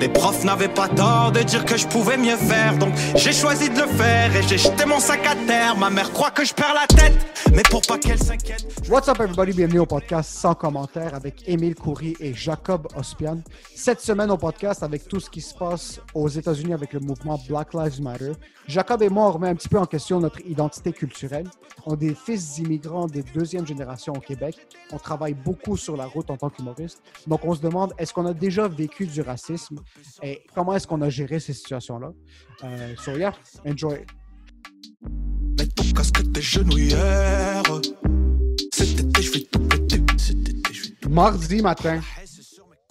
Les profs n'avaient pas tort de dire que je pouvais mieux faire, donc j'ai choisi de le faire et j'ai jeté mon sac à terre. Ma mère croit que je perds la tête, mais pour pas qu'elle s'inquiète. What's up everybody, bienvenue au podcast sans commentaire avec Émile Coury et Jacob Ospian. Cette semaine au podcast avec tout ce qui se passe aux États-Unis avec le mouvement Black Lives Matter. Jacob et moi on remet un petit peu en question notre identité culturelle. On est des fils d'immigrants des deuxième génération au Québec. On travaille beaucoup sur la route en tant qu'humoriste. Donc on se demande est-ce qu'on a déjà vécu du racisme et comment est-ce qu'on a géré ces situations-là? Euh, so yeah, enjoy. Mets ton casque tes genouillères. Cet été, je vais tout péter. Cet été, je vais tout Mardi matin,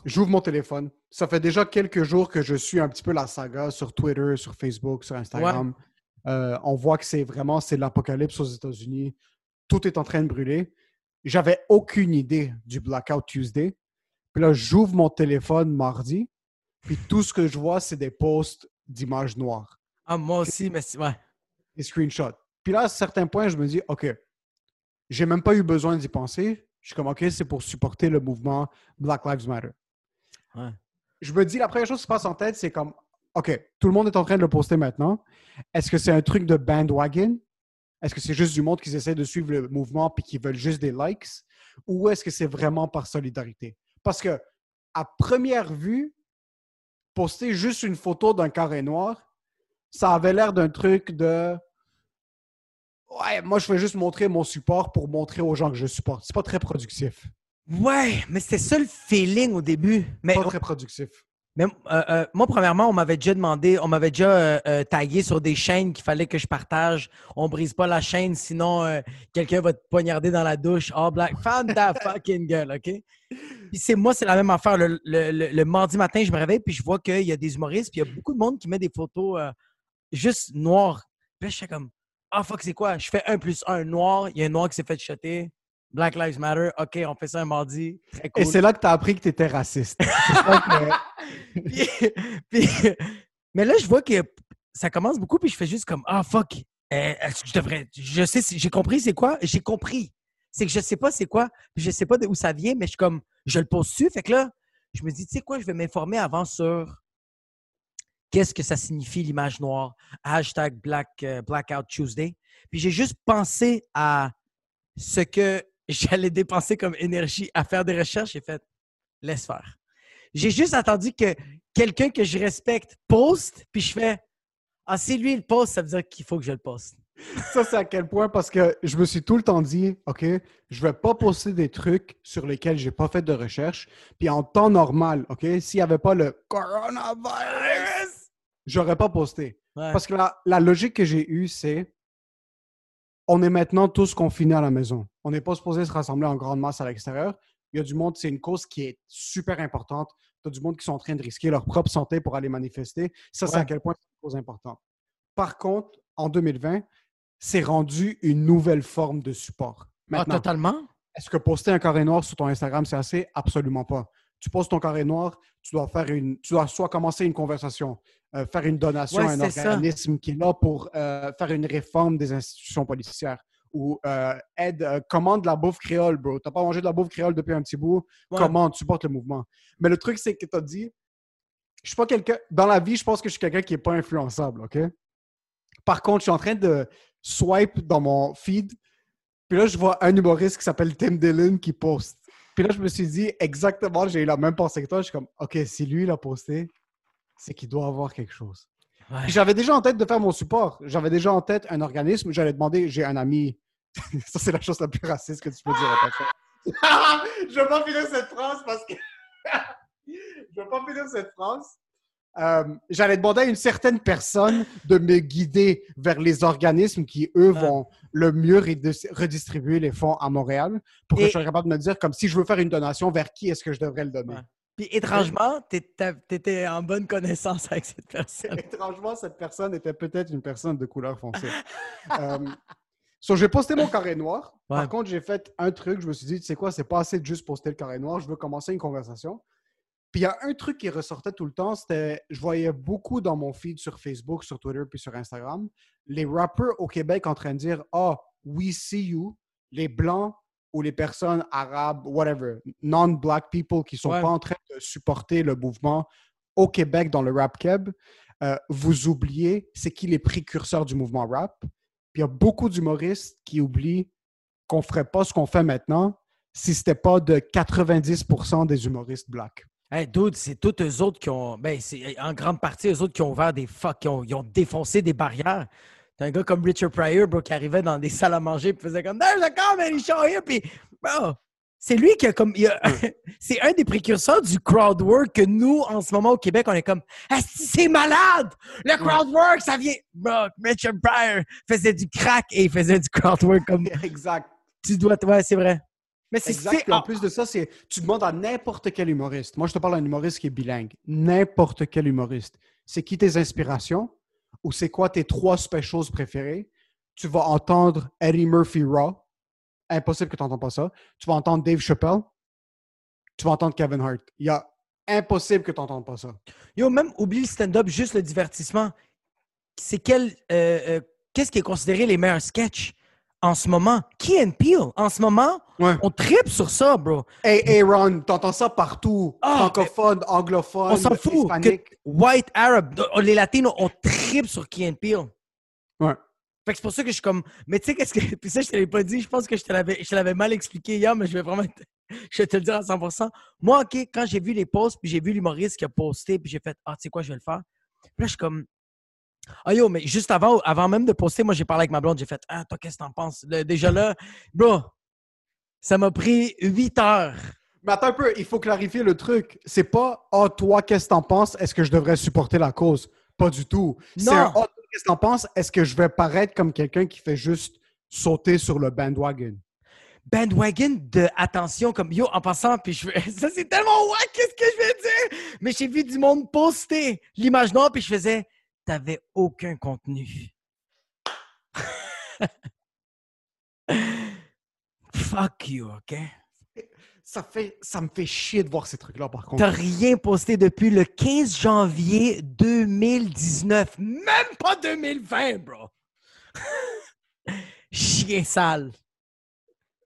j'ouvre mon téléphone. Ça fait déjà quelques jours que je suis un petit peu la saga sur Twitter, sur Facebook, sur Instagram. Euh, on voit que c'est vraiment c'est l'apocalypse aux États-Unis. Tout est en train de brûler. J'avais aucune idée du Blackout Tuesday. Puis là, j'ouvre mon téléphone mardi. Puis tout ce que je vois, c'est des posts d'images noires, Ah, moi aussi, mais c'est- ouais. des screenshots. Puis là, à certains points, je me dis, OK, j'ai même pas eu besoin d'y penser. Je suis comme, OK, c'est pour supporter le mouvement Black Lives Matter. Ouais. Je me dis, la première chose qui se passe en tête, c'est comme, OK, tout le monde est en train de le poster maintenant. Est-ce que c'est un truc de bandwagon? Est-ce que c'est juste du monde qui essaie de suivre le mouvement puis qui veulent juste des likes? Ou est-ce que c'est vraiment par solidarité? Parce que, à première vue, poster juste une photo d'un carré noir, ça avait l'air d'un truc de. Ouais, moi, je vais juste montrer mon support pour montrer aux gens que je supporte. C'est pas très productif. Ouais, mais c'était ça le feeling au début. Mais, Pas très productif. Mais, euh, euh, moi, premièrement, on m'avait déjà demandé, on m'avait déjà euh, euh, tagué sur des chaînes qu'il fallait que je partage. On brise pas la chaîne, sinon quelqu'un va te poignarder dans la douche. Oh, black, fan ta fucking gueule, OK? Puis c'est moi, c'est la même affaire. Le, le- le- le mardi matin, je me réveille, puis je vois qu'il y a des humoristes, puis il y a beaucoup de monde qui met des photos juste noires. Puis là, je suis comme, ah, fuck, c'est quoi? Je fais un plus un noir, il y a un noir qui s'est fait shotter. Black Lives Matter, OK, on fait ça un mardi. Très cool. Et c'est là que tu as appris que tu étais raciste. C'est ça que- Puis- puis- mais là, je vois que ça commence beaucoup, puis je fais juste comme Ah, fuck, euh, je devrais. Je sais, si- j'ai compris c'est quoi? J'ai compris. C'est que je sais pas c'est quoi, puis je sais pas d'où ça vient, mais je suis comme, je le pose dessus. Fait que là, je me dis, tu sais quoi, je vais m'informer avant sur qu'est-ce que ça signifie l'image noire. Hashtag Black, euh, Blackout Tuesday. Puis j'ai juste pensé à ce que j'allais dépenser comme énergie à faire des recherches. J'ai fait, laisse faire. J'ai juste attendu que quelqu'un que je respecte poste, puis je fais Ah, si lui il poste, ça veut dire qu'il faut que je le poste. Ça, c'est à quel point? Parce que je me suis tout le temps dit, OK, je vais pas poster des trucs sur lesquels j'ai pas fait de recherche. Puis en temps normal, OK, s'il n'y avait pas le coronavirus, j'aurais pas posté. Ouais. Parce que la, la logique que j'ai eue, c'est on est maintenant tous confinés à la maison. On n'est pas supposé se rassembler en grande masse à l'extérieur. Il y a du monde, c'est une cause qui est super importante. Tu as du monde qui sont en train de risquer leur propre santé pour aller manifester. Ça, c'est à quel point c'est une cause importante. Par contre, en 2020, c'est rendu une nouvelle forme de support. Ah, Maintenant, totalement? est-ce que poster un carré noir sur ton Instagram, c'est assez? Absolument pas. Tu postes ton carré noir, tu dois faire une, tu dois soit commencer une conversation, euh, faire une donation Ouais, à un ça. organisme qui est là pour euh, faire une réforme des institutions policières ou euh, aide, commande la bouffe créole, bro. T'as pas mangé de la bouffe créole depuis un petit bout, Ouais. commande, supporte le mouvement? Mais le truc, c'est que tu as dit, je suis pas quelqu'un, dans la vie, je pense que je suis quelqu'un qui est pas influençable, OK? Par contre, je suis en train de swipe dans mon feed. Puis là, je vois un humoriste qui s'appelle Tim Dillon qui poste. Puis là, je me suis dit exactement, j'ai eu la même pensée que toi. Je suis comme, OK, si lui, il a posté, c'est qu'il doit avoir quelque chose. Ouais. J'avais déjà en tête de faire mon support. J'avais déjà en tête un organisme. J'allais demander, j'ai un ami. Ça, c'est la chose la plus raciste que tu peux dire je vais pas finir cette phrase parce que. je vais pas finir cette phrase. Euh, J'allais demander à une certaine personne de me guider vers les organismes qui, eux, vont le mieux redis- redistribuer les fonds à Montréal pour que Et- je sois capable de me dire, comme si je veux faire une donation, vers qui est-ce que je devrais le donner. Ouais. Puis étrangement, t'étais t'étais en bonne connaissance avec cette personne. Étrangement, cette personne était peut-être une personne de couleur foncée. euh, so, j'ai posté mon carré noir. Ouais. Par contre, j'ai fait un truc. Je me suis dit, tu sais quoi, c'est pas assez de juste poster le carré noir. Je veux commencer une conversation. Puis il y a un truc qui ressortait tout le temps, c'était, je voyais beaucoup dans mon feed sur Facebook, sur Twitter, puis sur Instagram, les rappeurs au Québec en train de dire, ah, we see you, les blancs ou les personnes arabes, whatever, non-black people qui sont Ouais. pas en train de supporter le mouvement au Québec dans le rap keb, euh, vous oubliez c'est qui les précurseurs du mouvement rap. Puis il y a beaucoup d'humoristes qui oublient qu'on ferait pas ce qu'on fait maintenant si c'était pas de 90% des humoristes blacks. Hey, dude, c'est tous eux autres qui ont. Ben, c'est en grande partie eux autres qui ont ouvert des fuck, qui ont, ils ont défoncé des barrières. T'as un gars comme Richard Pryor, bro, qui arrivait dans des salles à manger et faisait comme There's a comedy show here. Puis, bro, c'est lui qui a comme. a- c'est un des précurseurs du crowd work que nous, en ce moment au Québec, on est comme c'est malade! Le crowd work, ça vient. Bro, Richard Pryor faisait du crack et il faisait du crowd work comme Exact. tu dois. Ouais, c'est vrai. Mais c'est. En plus de ça, c'est tu demandes à n'importe quel humoriste. Moi, je te parle d'un humoriste qui est bilingue. N'importe quel humoriste. C'est qui tes inspirations ou c'est quoi tes trois specials préférés? Tu vas entendre Eddie Murphy Raw. Impossible que tu n'entends pas ça. Tu vas entendre Dave Chappelle. Tu vas entendre Kevin Hart. Il y a impossible que tu n'entendes pas ça. Yo, même oublie le stand-up, juste le divertissement. C'est quel. euh, euh, Qu'est-ce qui est considéré les meilleurs sketchs? En ce moment? Key and Peele, en ce moment, Ouais. on tripe sur ça, bro. Hey, Aaron, t'entends ça partout. Ah, Francophone, anglophone, On s'en fout. Que white, Arab, les Latinos, on tripe sur Key and Peele. Ouais. Fait que c'est pour ça que je suis comme. Mais tu sais, qu'est-ce que. Puis ça, je te l'avais pas dit. Je pense que je te l'avais, je te l'avais mal expliqué hier, mais je vais vraiment. te- Je vais te le dire à 100%. Moi, OK, quand j'ai vu les posts, puis j'ai vu l'humoriste qui a posté, puis j'ai fait Ah, tu sais quoi, je vais le faire. Puis là, je suis comme. Ah yo, mais juste avant, avant même de poster, moi, j'ai parlé avec ma blonde. J'ai fait Ah, toi, qu'est-ce que t'en penses? Le- déjà là, bro, ça m'a pris 8 heures. Mais attends un peu, il faut clarifier le truc. C'est pas Ah, toi, qu'est-ce que t'en penses? Est-ce que je devrais supporter la cause? Pas du tout. C'est un Ah, toi, qu'est-ce que t'en penses? Est-ce que je vais paraître comme quelqu'un qui fait juste sauter sur le bandwagon? bandwagon de attention comme yo en passant puis je ça c'est tellement wack qu'est-ce que je vais dire? Mais j'ai vu du monde poster l'image noire puis je faisais t'avais aucun contenu. Fuck you ok? Ça, fait, ça me fait chier de voir ces trucs-là, par contre. t'as rien posté depuis le 15 janvier 2019 même pas 2020 bro! Chien sale.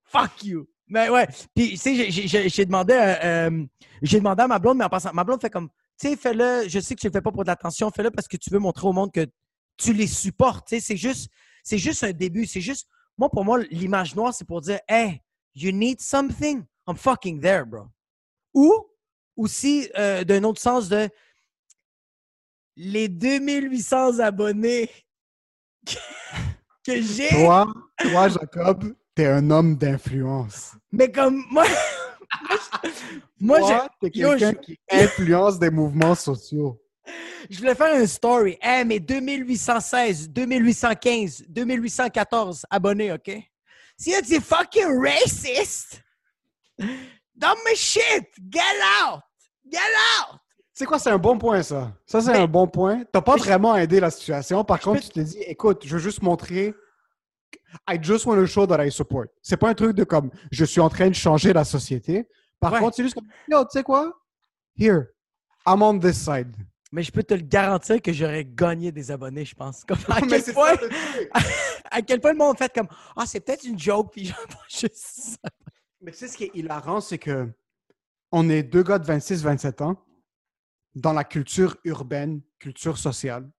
Fuck you. Mais ouais puis tu sais j'ai- demandé euh, j'ai demandé à ma blonde mais en passant ma blonde fait comme tu sais fais-le. Je sais que tu le fais pas pour de l'attention. Fais-le parce que tu veux montrer au monde que tu les supportes. Tu sais c'est juste c'est juste un début. C'est juste moi pour moi l'image noire c'est pour dire hey you need something? I'm fucking there bro. Ou aussi euh, d'un autre sens de les 2800 abonnés que j'ai. Toi, toi, Jacob, t'es un homme d'influence. mais comme moi moi j'ai- Toi, t'es quelqu'un qui influence des mouvements sociaux. Je voulais faire une story. Hey, mais 2816, 2815, 2814 abonnés, OK? Si tu es fucking racist, me shit! Get out! Get out! C'est quoi, c'est un bon point, ça? Ça, c'est un bon point. T'as pas vraiment aidé la situation. Par contre, tu te dis, écoute, je veux juste montrer. I just want to show that I support. C'est pas un truc de comme, je suis en train de changer la société. Par Ouais. contre, c'est juste comme, yo, tu sais quoi? Here, I'm on this side. Mais je peux te le garantir que j'aurais gagné des abonnés, je pense. Comme, à, quel point, à quel point le monde fait comme Ah, c'est peut-être une joke, puis juste ça. Mais tu sais, ce qui est hilarant, c'est que on est deux gars de 26-27 ans dans la culture urbaine, culture sociale.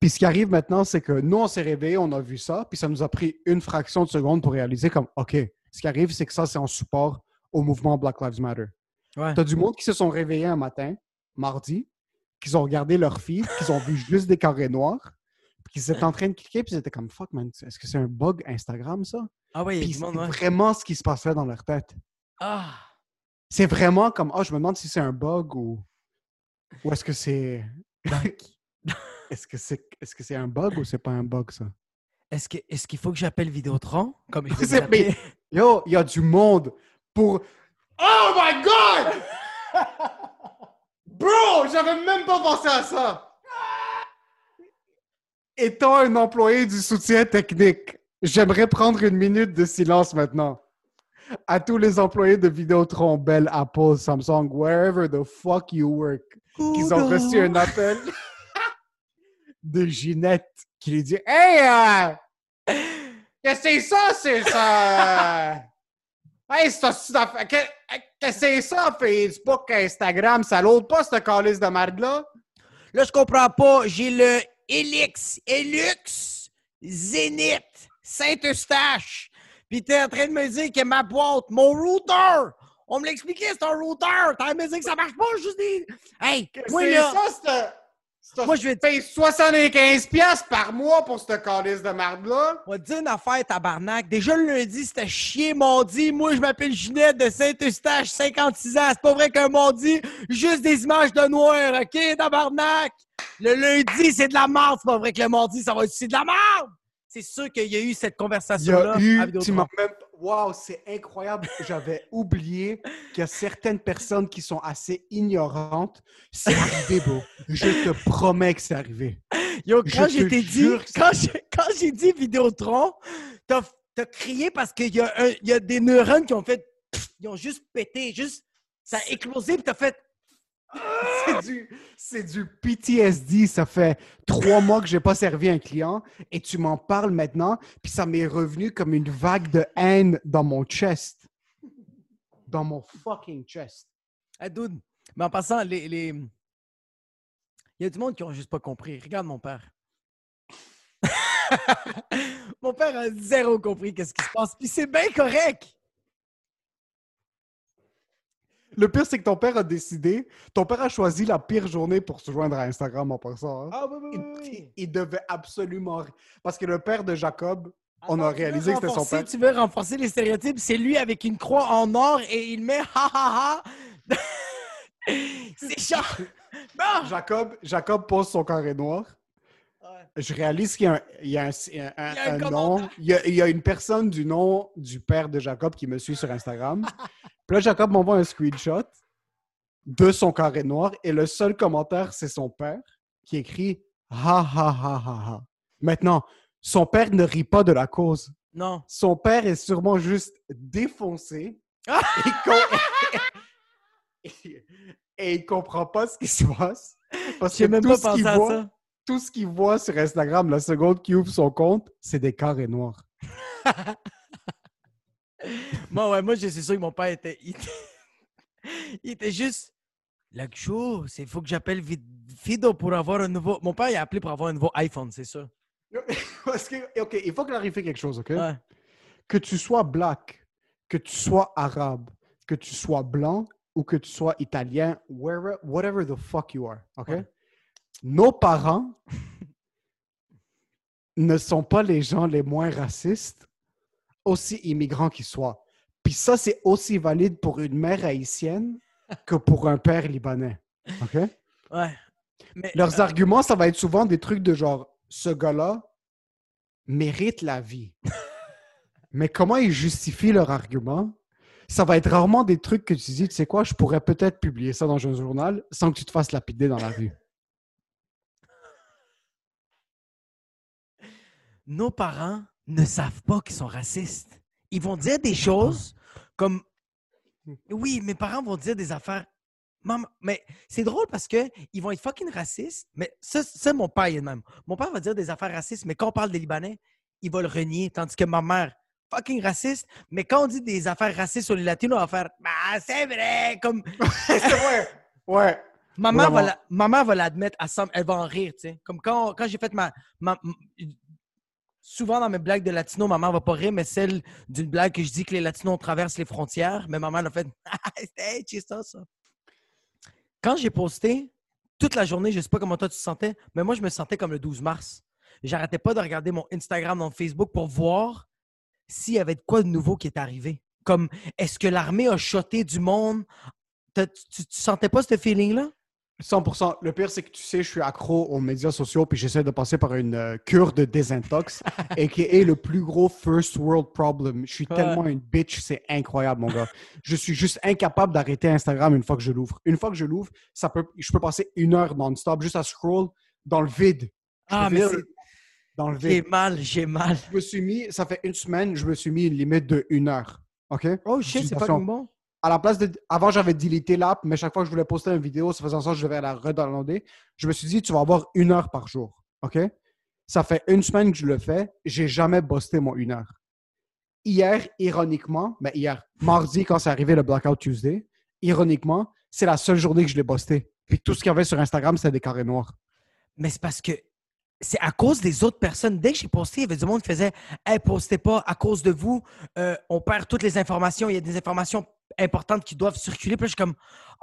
Puis ce qui arrive maintenant, c'est que nous, on s'est réveillés, on a vu ça, puis ça nous a pris une fraction de seconde pour réaliser comme, OK, ce qui arrive, c'est que ça, c'est en support au mouvement Black Lives Matter. Ouais. T'as du monde qui se sont réveillés un matin, mardi, qui ont regardé leur feed, qui ont vu juste des carrés noirs, puis qui étaient en train de cliquer, puis ils étaient comme, fuck, man, est-ce que c'est un bug Instagram, ça? Ah Puis du c'est ouais. vraiment ce qui se passait dans leur tête. Ah! C'est vraiment comme, oh, je me demande si c'est un bug ou, ou est-ce que c'est. est-ce que c'est est -ce c'est un bug ou c'est pas un bug, ça? Est-ce qu'il faut que j'appelle Vidéotron? Comme je Yo, il y a du monde pour. Oh my god! Bro, j'avais même pas pensé à ça! Étant un employé du soutien technique, j'aimerais prendre une minute de silence maintenant. À tous les employés de Vidéotron, Bell, Apple, Samsung, wherever the fuck you work, qu'ils ont reçu un appel de Ginette qui lui dit Hey, euh, qu'est-ce que c'est ça, c'est ça? Hey, c'est ça, qu'est- qu'est-ce que c'est ça, Facebook, Instagram, ça l'autre pas, cette calice de merde-là? Là, je comprends pas. J'ai le Elix, Elux, Zénith, Saint-Eustache. Puis t'es en train de me dire que ma boîte, mon router, on me l'expliquait, c'est un en train de me dire que ça marche pas, juste des. Hey, moi c'est là. ça, c'est. Moi, je vais te payer 75$ piastres par mois pour cette calice de merde-là. On va te dire une affaire, tabarnak. Déjà, le lundi, c'était chier mardi. Moi, je m'appelle Ginette de Saint-Eustache, 56 ans. C'est pas vrai qu'un mardi, juste des images de noir, OK, tabarnak? Le lundi, c'est de la merde. C'est pas vrai que le mardi, ça va être aussi de la merde. C'est sûr qu'il y a eu cette Il y conversation-là. Waouh, c'est incroyable. J'avais oublié qu'il y a certaines personnes qui sont assez ignorantes. C'est arrivé, bro. Je te promets que c'est arrivé. Yo, quand j'ai dit, quand j'ai, dit Vidéotron, t'as, t'as crié parce qu'il y, y a des neurones qui ont fait. pff, Ils ont juste pété, juste. Ça a éclosé, puis t'as fait. C'est du, PTSD. Ça fait trois mois que j'ai pas servi un client et tu m'en parles maintenant, puis ça m'est revenu comme une vague de haine dans mon chest. Dans mon fucking chest. Ah, dude. Mais en passant, les... il y a du monde qui ont juste pas compris. Regarde mon père. mon père a zéro compris qu'est-ce qui se passe. Puis c'est bien correct. Le pire, c'est que ton père a décidé, ton père a choisi la pire journée pour se joindre à Instagram en passant. hein. Ah oui, il, il- il devait absolument. Parce que le père de Jacob, on a réalisé que c'était son père. Tu veux renforcer les stéréotypes, c'est lui avec une croix en or et il met ha ha ha. c'est genre. Non! Jacob, Jacob pose son carré noir. Je réalise qu'il y a un, il y a un- il y a un- Il y a un un nom. Il y, a, il y a une personne du nom du père de Jacob qui me suit sur Instagram. Puis là, Jacob m'envoie un screenshot de son carré noir et le seul commentaire, c'est son père qui écrit Ha ha ha ha ha. Maintenant, son père ne rit pas de la cause. Non. Son père est sûrement juste défoncé Ah! et, com- et- et il comprend pas ce qui se passe. Parce que même tout pas ce qu'il voit, ça. tout ce qu'il voit sur Instagram, la seconde qu'il ouvre son compte, c'est des carrés noirs. Moi, ouais, moi, je suis sûr que mon père était. Il était, il était juste. La chose, c'est faut que j'appelle Fido pour avoir un nouveau. Mon père, il a appelé pour avoir un nouveau iPhone, c'est ça. Parce que, OK, il faut clarifier quelque chose, OK? Ouais. Que tu sois black, que tu sois arabe, que tu sois blanc ou que tu sois italien, wherever, whatever the fuck you are, OK? Ouais. Nos parents ne sont pas les gens les moins racistes, aussi immigrants qu'ils soient. Puis ça, c'est aussi valide pour une mère haïtienne que pour un père libanais. OK? Ouais. Mais, Leurs euh, arguments, ça va être souvent des trucs de genre ce gars-là mérite la vie. Mais comment ils justifient leur argument? Ça va être rarement des trucs que tu dis, tu sais quoi, je pourrais peut-être publier ça dans un journal sans que tu te fasses lapider dans la rue. nos parents ne savent pas qu'ils sont racistes. Ils vont dire des choses comme. Oui, mes parents vont dire des affaires. Maman, mais c'est drôle parce que ils vont être fucking racistes. Mais ça, ça, mon père, il est même. Mon père va dire des affaires racistes, mais quand on parle des Libanais, il va le renier. Tandis que ma mère, fucking raciste. Mais quand on dit des affaires racistes sur les Latinos, on va faire Bah, c'est vrai. Comme. c'est vrai. Ouais. Ma mère, va la- va l'admettre, à 100 elle va en rire, tu sais. Comme quand, quand j'ai fait ma, Souvent, dans mes blagues de latino, ma mère va pas rire, mais celle d'une blague que je dis que les latinos traversent les frontières, mais ma mère l'a fait c'est ça, ça. Quand j'ai posté, toute la journée, je sais pas comment toi tu te sentais, mais moi, je me sentais comme le 12 mars. J'arrêtais pas de regarder mon Instagram, mon Facebook pour voir s'il y avait de quoi de nouveau qui est arrivé. Comme, est-ce que l'armée a shoté du monde? T'as- Tu, tu sentais pas ce feeling-là? 100%. Le pire, c'est que tu sais, je suis accro aux médias sociaux, puis j'essaie de passer par une euh, cure de désintox, et qui est le plus gros first world problem. Je suis Ouais. tellement une bitch, c'est incroyable, mon gars. Je suis juste incapable d'arrêter Instagram une fois que je l'ouvre. Une fois que je l'ouvre, ça peut, je peux passer une heure non-stop juste à scroll dans le vide. Je Ah, mais c'est- dans le J'ai vide. mal, j'ai mal. Je me suis mis, ça fait une semaine, je me suis mis une limite de une heure. OK? Oh shit, c'est fucking bon. À la place de. Avant, j'avais délité l'app, mais chaque fois que je voulais poster une vidéo, ça faisait en sorte que je devais la redownloader. Je me suis dit, tu vas avoir une heure par jour. OK? Ça fait une semaine que je le fais. J'ai jamais posté mon une heure. Hier, ironiquement, mais hier, mardi, quand c'est arrivé le Blackout Tuesday, ironiquement, c'est la seule journée que je l'ai posté. Puis tout ce qu'il y avait sur Instagram, c'était des carrés noirs. Mais c'est parce que c'est à cause des autres personnes. Dès que j'ai posté, il y avait du monde qui faisait Hey, postez pas, à cause de vous, euh, on perd toutes les informations. Il y a des informations importantes qui doivent circuler. Puis là, je suis comme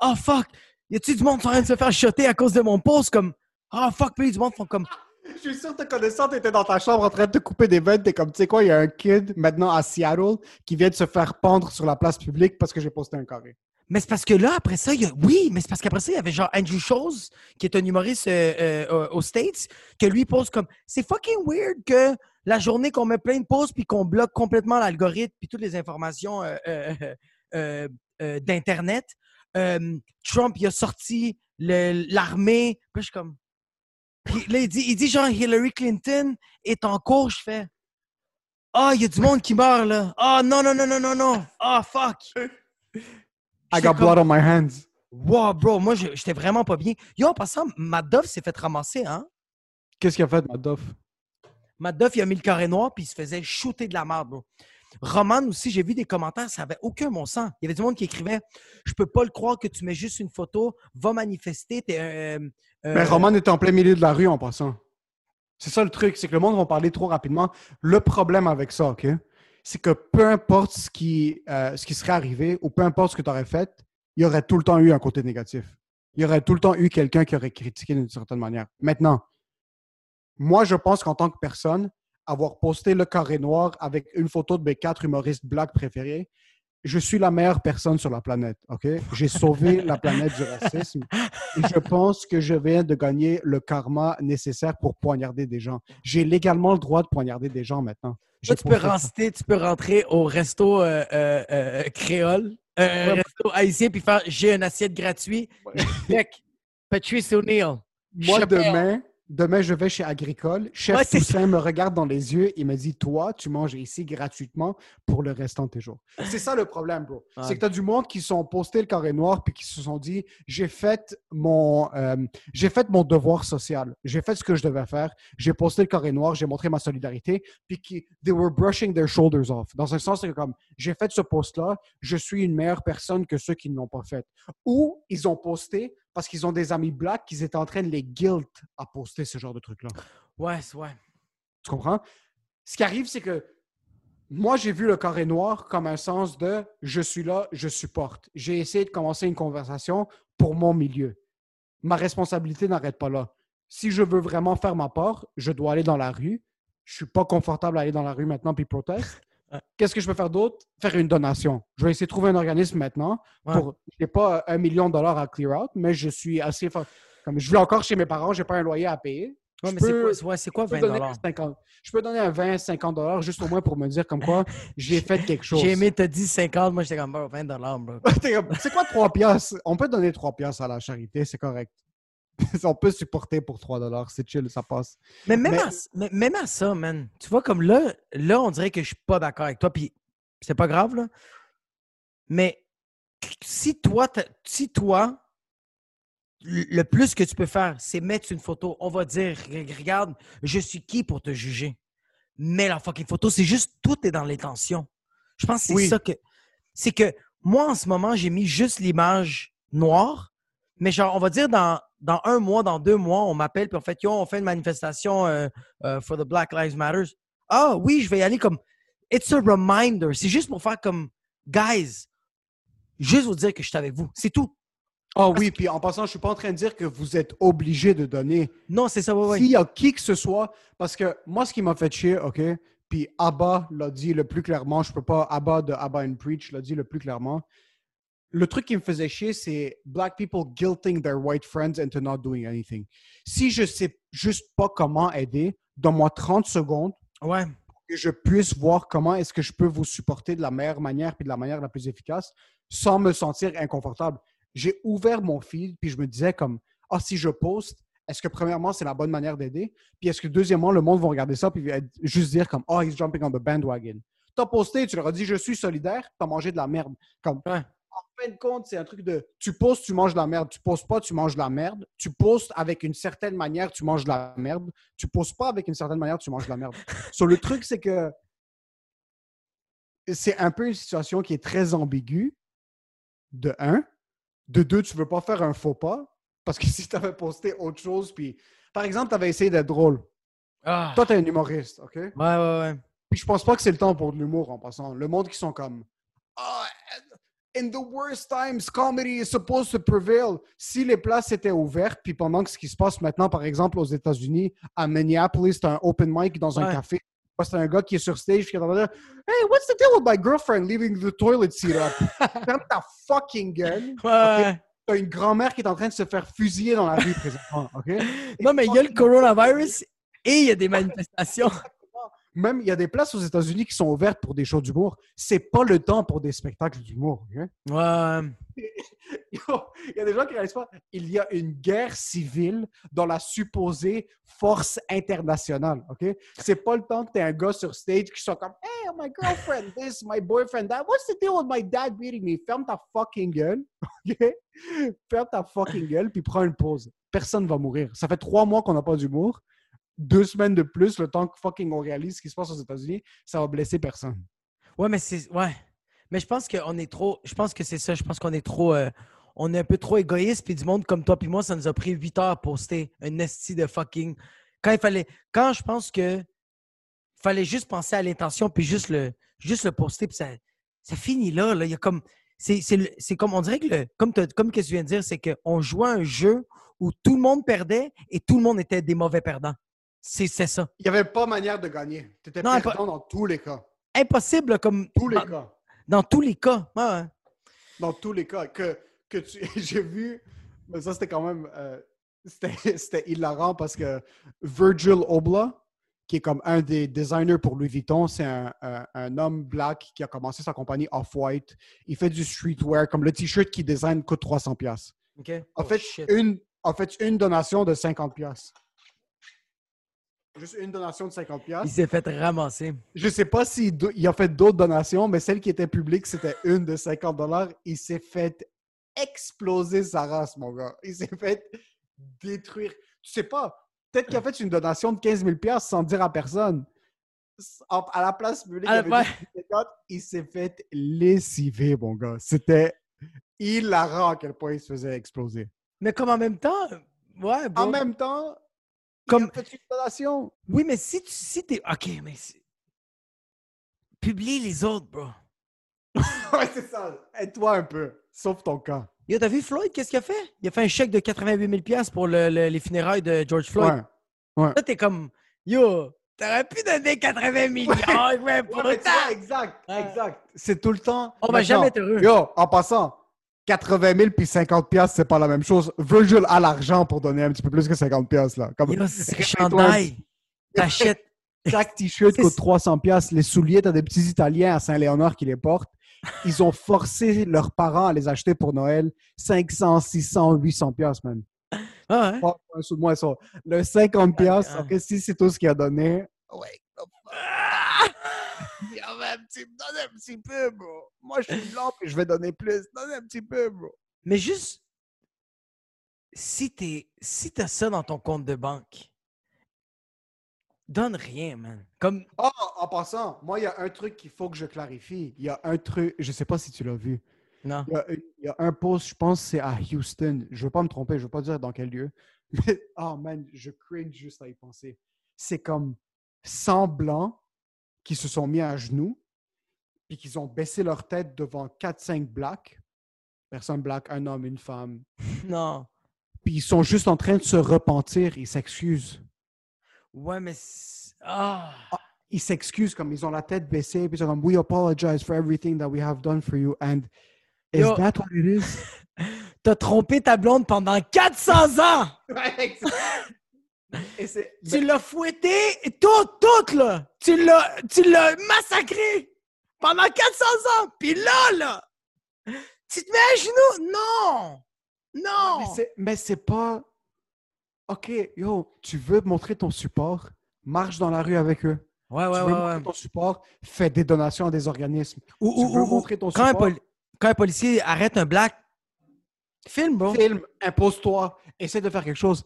Oh fuck, y a-tu du monde qui est en train de se faire shotter à cause de mon post? Comme Oh fuck, puis du monde font comme Je suis sûr que te connaissant, t'étais dans ta chambre en train de te couper des veines. T'es comme, tu sais quoi, il y a un kid maintenant à Seattle qui vient de se faire pendre sur la place publique parce que j'ai posté un carré. Mais c'est parce que là, après ça, il y a... oui, mais c'est parce qu'après ça, il y avait genre Andrew Scholes, qui est un humoriste euh, euh, aux States, que lui pose comme c'est fucking weird que la journée qu'on met plein de posts puis qu'on bloque complètement l'algorithme puis toutes les informations euh, euh, d'Internet, Trump, il a sorti l'armée. Puis je suis comme. Là, il dit, il dit genre Hillary Clinton est en cours, je fais. Ah, il y a du monde qui meurt là. Ah, non, non, non, non, non, non. Ah, fuck. I got comme- blood on my hands. Wow, bro, moi, j'étais vraiment pas bien. Yo, en passant, Madoff s'est fait ramasser, hein? Qu'est-ce qu'il a fait, Madoff? Madoff, il a mis le carré noir, puis il se faisait shooter de la merde, bro. Roman aussi, j'ai vu des commentaires, ça avait aucun bon sens. Il y avait du monde qui écrivait Je peux pas le croire que tu mets juste une photo, va manifester. T'es un. euh, euh, Mais Roman était en plein milieu de la rue en passant. C'est ça le truc, c'est que le monde va parler trop rapidement. Le problème avec ça, OK? C'est que peu importe ce qui, euh, ce qui serait arrivé ou peu importe ce que tu aurais fait, il y aurait tout le temps eu un côté négatif. Il y aurait tout le temps eu quelqu'un qui aurait critiqué d'une certaine manière. Maintenant, moi, je pense qu'en tant que personne, avoir posté le carré noir avec une photo de mes quatre humoristes blacks préférés, je suis la meilleure personne sur la planète? J'ai sauvé la planète du racisme et je pense que je viens de gagner le karma nécessaire pour poignarder des gens. J'ai légalement le droit de poignarder des gens maintenant. Tu peux, rentrer, tu peux rentrer au resto euh, euh, euh, créole, euh, Ouais. resto haïtien, puis faire J'ai une assiette gratuite. Check. Patrice O'Neill. Moi, Chappelle. demain, demain, je vais chez Agricole. Chef Ouais, Toussaint me regarde dans les yeux et me dit Toi, tu manges ici gratuitement pour le restant de tes jours. C'est ça le problème, bro. Ouais. C'est que tu as du monde qui sont postés le carré noir puis qui se sont dit J'ai fait, mon, euh, j'ai fait mon devoir social. J'ai fait ce que je devais faire. J'ai posté le carré noir. J'ai montré ma solidarité. Puis qui, they were brushing their shoulders off. Dans un sens, c'est comme J'ai fait ce post-là. Je suis une meilleure personne que ceux qui ne l'ont pas fait. Ou ils ont posté parce qu'ils ont des amis blacks qu'ils étaient en train de les guilt à poster ce genre de truc-là. Ouais, ouais. Tu comprends? Ce qui arrive, c'est que moi, j'ai vu le carré noir comme un sens de je suis là, je supporte. J'ai essayé de commencer une conversation pour mon milieu. Ma responsabilité n'arrête pas là. Si je veux vraiment faire ma part, je dois aller dans la rue. Je suis pas confortable à aller dans la rue maintenant puis protester. Qu'est-ce que je peux faire d'autre? Faire une donation. Je vais essayer de trouver un organisme maintenant Ouais. pour. Je n'ai pas un million de dollars à clear out, mais je suis assez. Comme je vis encore chez mes parents, je n'ai pas un loyer à payer. Ouais, Je mais c'est peux- quoi, ouais, c'est quoi je peux 20 donner un 50 Je peux donner un 20, 50 dollars juste au moins pour me dire comme quoi j'ai fait quelque chose. J'ai aimé, t'as dit 50, moi j'étais comme bro, 20 dollars, bro. C'est quoi 3 piastres? On peut donner 3 piastres à la charité, c'est correct. On peut supporter pour 3 dollars, c'est chill, ça passe. Mais même, Mais- À, mais même à ça, man, tu vois, comme là, là, on dirait que je suis pas d'accord avec toi, puis c'est pas grave, là. Mais si toi, si toi, le plus que tu peux faire, c'est mettre une photo, on va dire, Re- regarde, je suis qui pour te juger? Mais la fucking photo, c'est juste, tout est dans l'intention. Je pense que c'est Oui. ça que. C'est que moi, en ce moment, j'ai mis juste l'image noire, Mais genre, on va dire dans, dans un mois, dans deux mois, on m'appelle puis on fait Yo, on fait une manifestation euh, euh, for the Black Lives Matter. Ah oui, je vais y aller comme. It's a reminder. C'est juste pour faire comme. Guys, juste vous dire que je suis avec vous. C'est tout. Ah oui, puis en passant, je suis pas en train de dire que vous êtes obligé de donner. Non, c'est ça. S'il y a qui que ce soit, parce que moi, ce qui m'a fait chier, OK, puis Abba l'a dit le plus clairement, je peux pas, Abba de Abba and Preach l'a dit le plus clairement. Le truc qui me faisait chier, c'est black people guilting their white friends into not doing anything. Si je sais juste pas comment aider, donne-moi 30 secondes Ouais. que je puisse voir comment est-ce que je peux vous supporter de la meilleure manière puis de la manière la plus efficace sans me sentir inconfortable. J'ai ouvert mon feed puis je me disais comme ah si je poste est-ce que premièrement c'est la bonne manière d'aider? Puis est-ce que deuxièmement le monde va regarder ça puis juste dire comme oh he's jumping on the bandwagon. T'as posté, tu leur as dit je suis solidaire, t'as mangé de la merde. Comme Ouais. En fin de compte, c'est un truc de tu postes, tu manges de la merde. Tu postes pas, tu manges de la merde. Tu postes avec une certaine manière, tu manges de la merde. Tu postes pas avec une certaine manière, tu manges de la merde. Sur le truc, c'est que c'est un peu une situation qui est très ambiguë. De un. De deux, tu veux pas faire un faux pas. Parce que si tu avais posté autre chose, puis par exemple, tu avais essayé d'être drôle. Ah. Toi, tu es un humoriste, OK? Ouais, ouais, ouais. Puis je pense pas que c'est le temps pour de l'humour en passant. Le monde qui sont comme Ah, In the worst times, comedy is supposed to prevail. Si les places étaient ouvertes, puis pendant que ce qui se passe maintenant, par exemple, aux États-Unis, à Minneapolis, t'as un open mic dans un café. C'est un gars qui est sur stage qui est en train de dire Hey, what's the deal with my girlfriend leaving the toilet seat up? Ferme ta fucking gueule. Ouais, ouais. T'as une grand-mère qui est en train de se faire fusiller dans la rue présentement, OK? Non, mais il y a le coronavirus et il y a des manifestations. Même, il y a des places aux États-Unis qui sont ouvertes pour des shows d'humour. C'est pas le temps pour des spectacles d'humour. ok? Ouais. Il y a des gens qui réalisent pas. Il y a une guerre civile dans la supposée force internationale. OK? C'est pas le temps que tu un gars sur stage qui soit comme Hey, my girlfriend, this, my boyfriend, that. What's the deal with my dad beating me? Ferme ta fucking gueule. OK? Ferme ta fucking gueule puis prends une pause. Personne va mourir. Ça fait trois mois qu'on n'a pas d'humour. Deux semaines de plus, le temps que fucking on réalise ce qui se passe aux États-Unis, ça va blesser personne. Ouais, mais c'est. Ouais. Mais je pense qu'on est trop. Je pense que c'est ça. Je pense qu'on est trop. euh, on est un peu trop égoïste. Puis du monde comme toi, puis moi, ça nous a pris 8 heures à poster un esti de fucking. Quand il fallait. Quand je pense que. Fallait juste penser à l'intention, puis juste le, juste le poster, puis ça, ça finit là, là. Il y a comme. C'est comme. On dirait que le. Comme, comme que tu viens de dire, c'est qu'on jouait un jeu où tout le monde perdait et tout le monde était des mauvais perdants. C'est ça. Il n'y avait pas manière de gagner. Tu étais Non, perdant dans tous les cas. Impossible, comme. Tous les dans, cas. dans tous les cas. Ouais, ouais. Dans tous les cas. Que, que tu... J'ai vu. Mais ça, c'était quand même. euh, C'était hilarant parce que Virgil Obla, qui est comme un des designers pour Louis Vuitton, c'est un, un- un homme black qui a commencé sa compagnie Off-White. Il fait du streetwear, comme le t-shirt qu'il design coûte 300$. pièces. OK. En, Oh, fait, shit. une, en fait, une donation de 50$. Juste une donation de 50$. Il s'est fait ramasser. Je sais pas s'il do- il a fait d'autres donations, mais celle qui était publique, c'était une de 50 dollars. Il s'est fait exploser sa race, mon gars. Il s'est fait détruire. Tu sais pas, peut-être qu'il a fait une donation de 15 000 piastres sans dire à personne. À la place publique, il, la avait dit 50, il s'est fait lessiver, mon gars. C'était hilarant à quel point il se faisait exploser. Mais comme en même temps, ouais. En même temps, Comme- une. Oui, mais si tu si t'es. OK, mais. Publie les autres, bro. ouais, c'est ça. Aide-toi un peu. Sauf ton camp. Yo, t'as vu Floyd, qu'est-ce qu'il a fait? Il a fait un chèque de 88 000 pour le- le- les funérailles de George Floyd. Ouais. Là, t'es comme, yo, t'aurais pu donner 80 millions, mais Ouais, pour mais tu vois, exact, Ouais. exact. C'est tout le temps. On va jamais être heureux. Yo, en passant, 80 000 puis 50 piastres, c'est pas la même chose. Virgil a l'argent pour donner un petit peu plus que 50 piastres, là. Comme, Yo, chandail. T'achètes. chaque t-shirt coûte 300 piastres. Les souliers, t'as des petits Italiens à Saint-Léonard qui les portent. Ils ont forcé leurs parents à les acheter pour Noël. 500, 600, 800 piastres, man. Ah, ouais. Moins, ça. Le 50 piastres, Ah. OK, si c'est tout ce qu'il a donné, ouais. Ah! Il y avait un petit, donne un petit peu, bro. Moi, je suis blanc et je vais donner plus. Donne un petit peu, bro. Mais juste, si t'es, si t'as ça dans ton compte de banque, donne rien, man. Comme, Ah, en passant, moi, il y a un truc qu'il faut que je clarifie. Il y a un truc, je sais pas si tu l'as vu. Non. Il y, a, il y a un post, je pense, c'est à Houston. Je ne veux pas me tromper, je ne veux pas dire dans quel lieu. Mais, oh man, je cringe juste à y penser. C'est comme 100 blancs qui se sont mis à genoux, puis qu'ils ont baissé leur tête devant 4-5 blacks. Personne black, un homme, une femme. Non. Puis ils sont juste en train de se repentir, ils s'excusent. Ouais, mais. Ah! Ils s'excusent comme ils ont la tête baissée, puis ils sont comme We apologize for everything that we have done for you. And is Yo. that what it is? T'as trompé ta blonde pendant 400 ans! Et Tu l'as fouetté, tout, tout, là! Tu l'as, tu l'as massacré pendant 400 ans! Puis là, là! Tu te mets à genoux? Non! Mais Non! c'est- Mais c'est pas. OK, yo, tu veux montrer ton support, marche dans la rue avec eux. Ouais, tu ouais, veux ouais, montrer ouais. ton support, fais des donations à des organismes. Ou, tu ou- veux ou- montrer ton quand, support, quand un policier arrête un black, filme, bro. filme, impose-toi, essaie de faire quelque chose.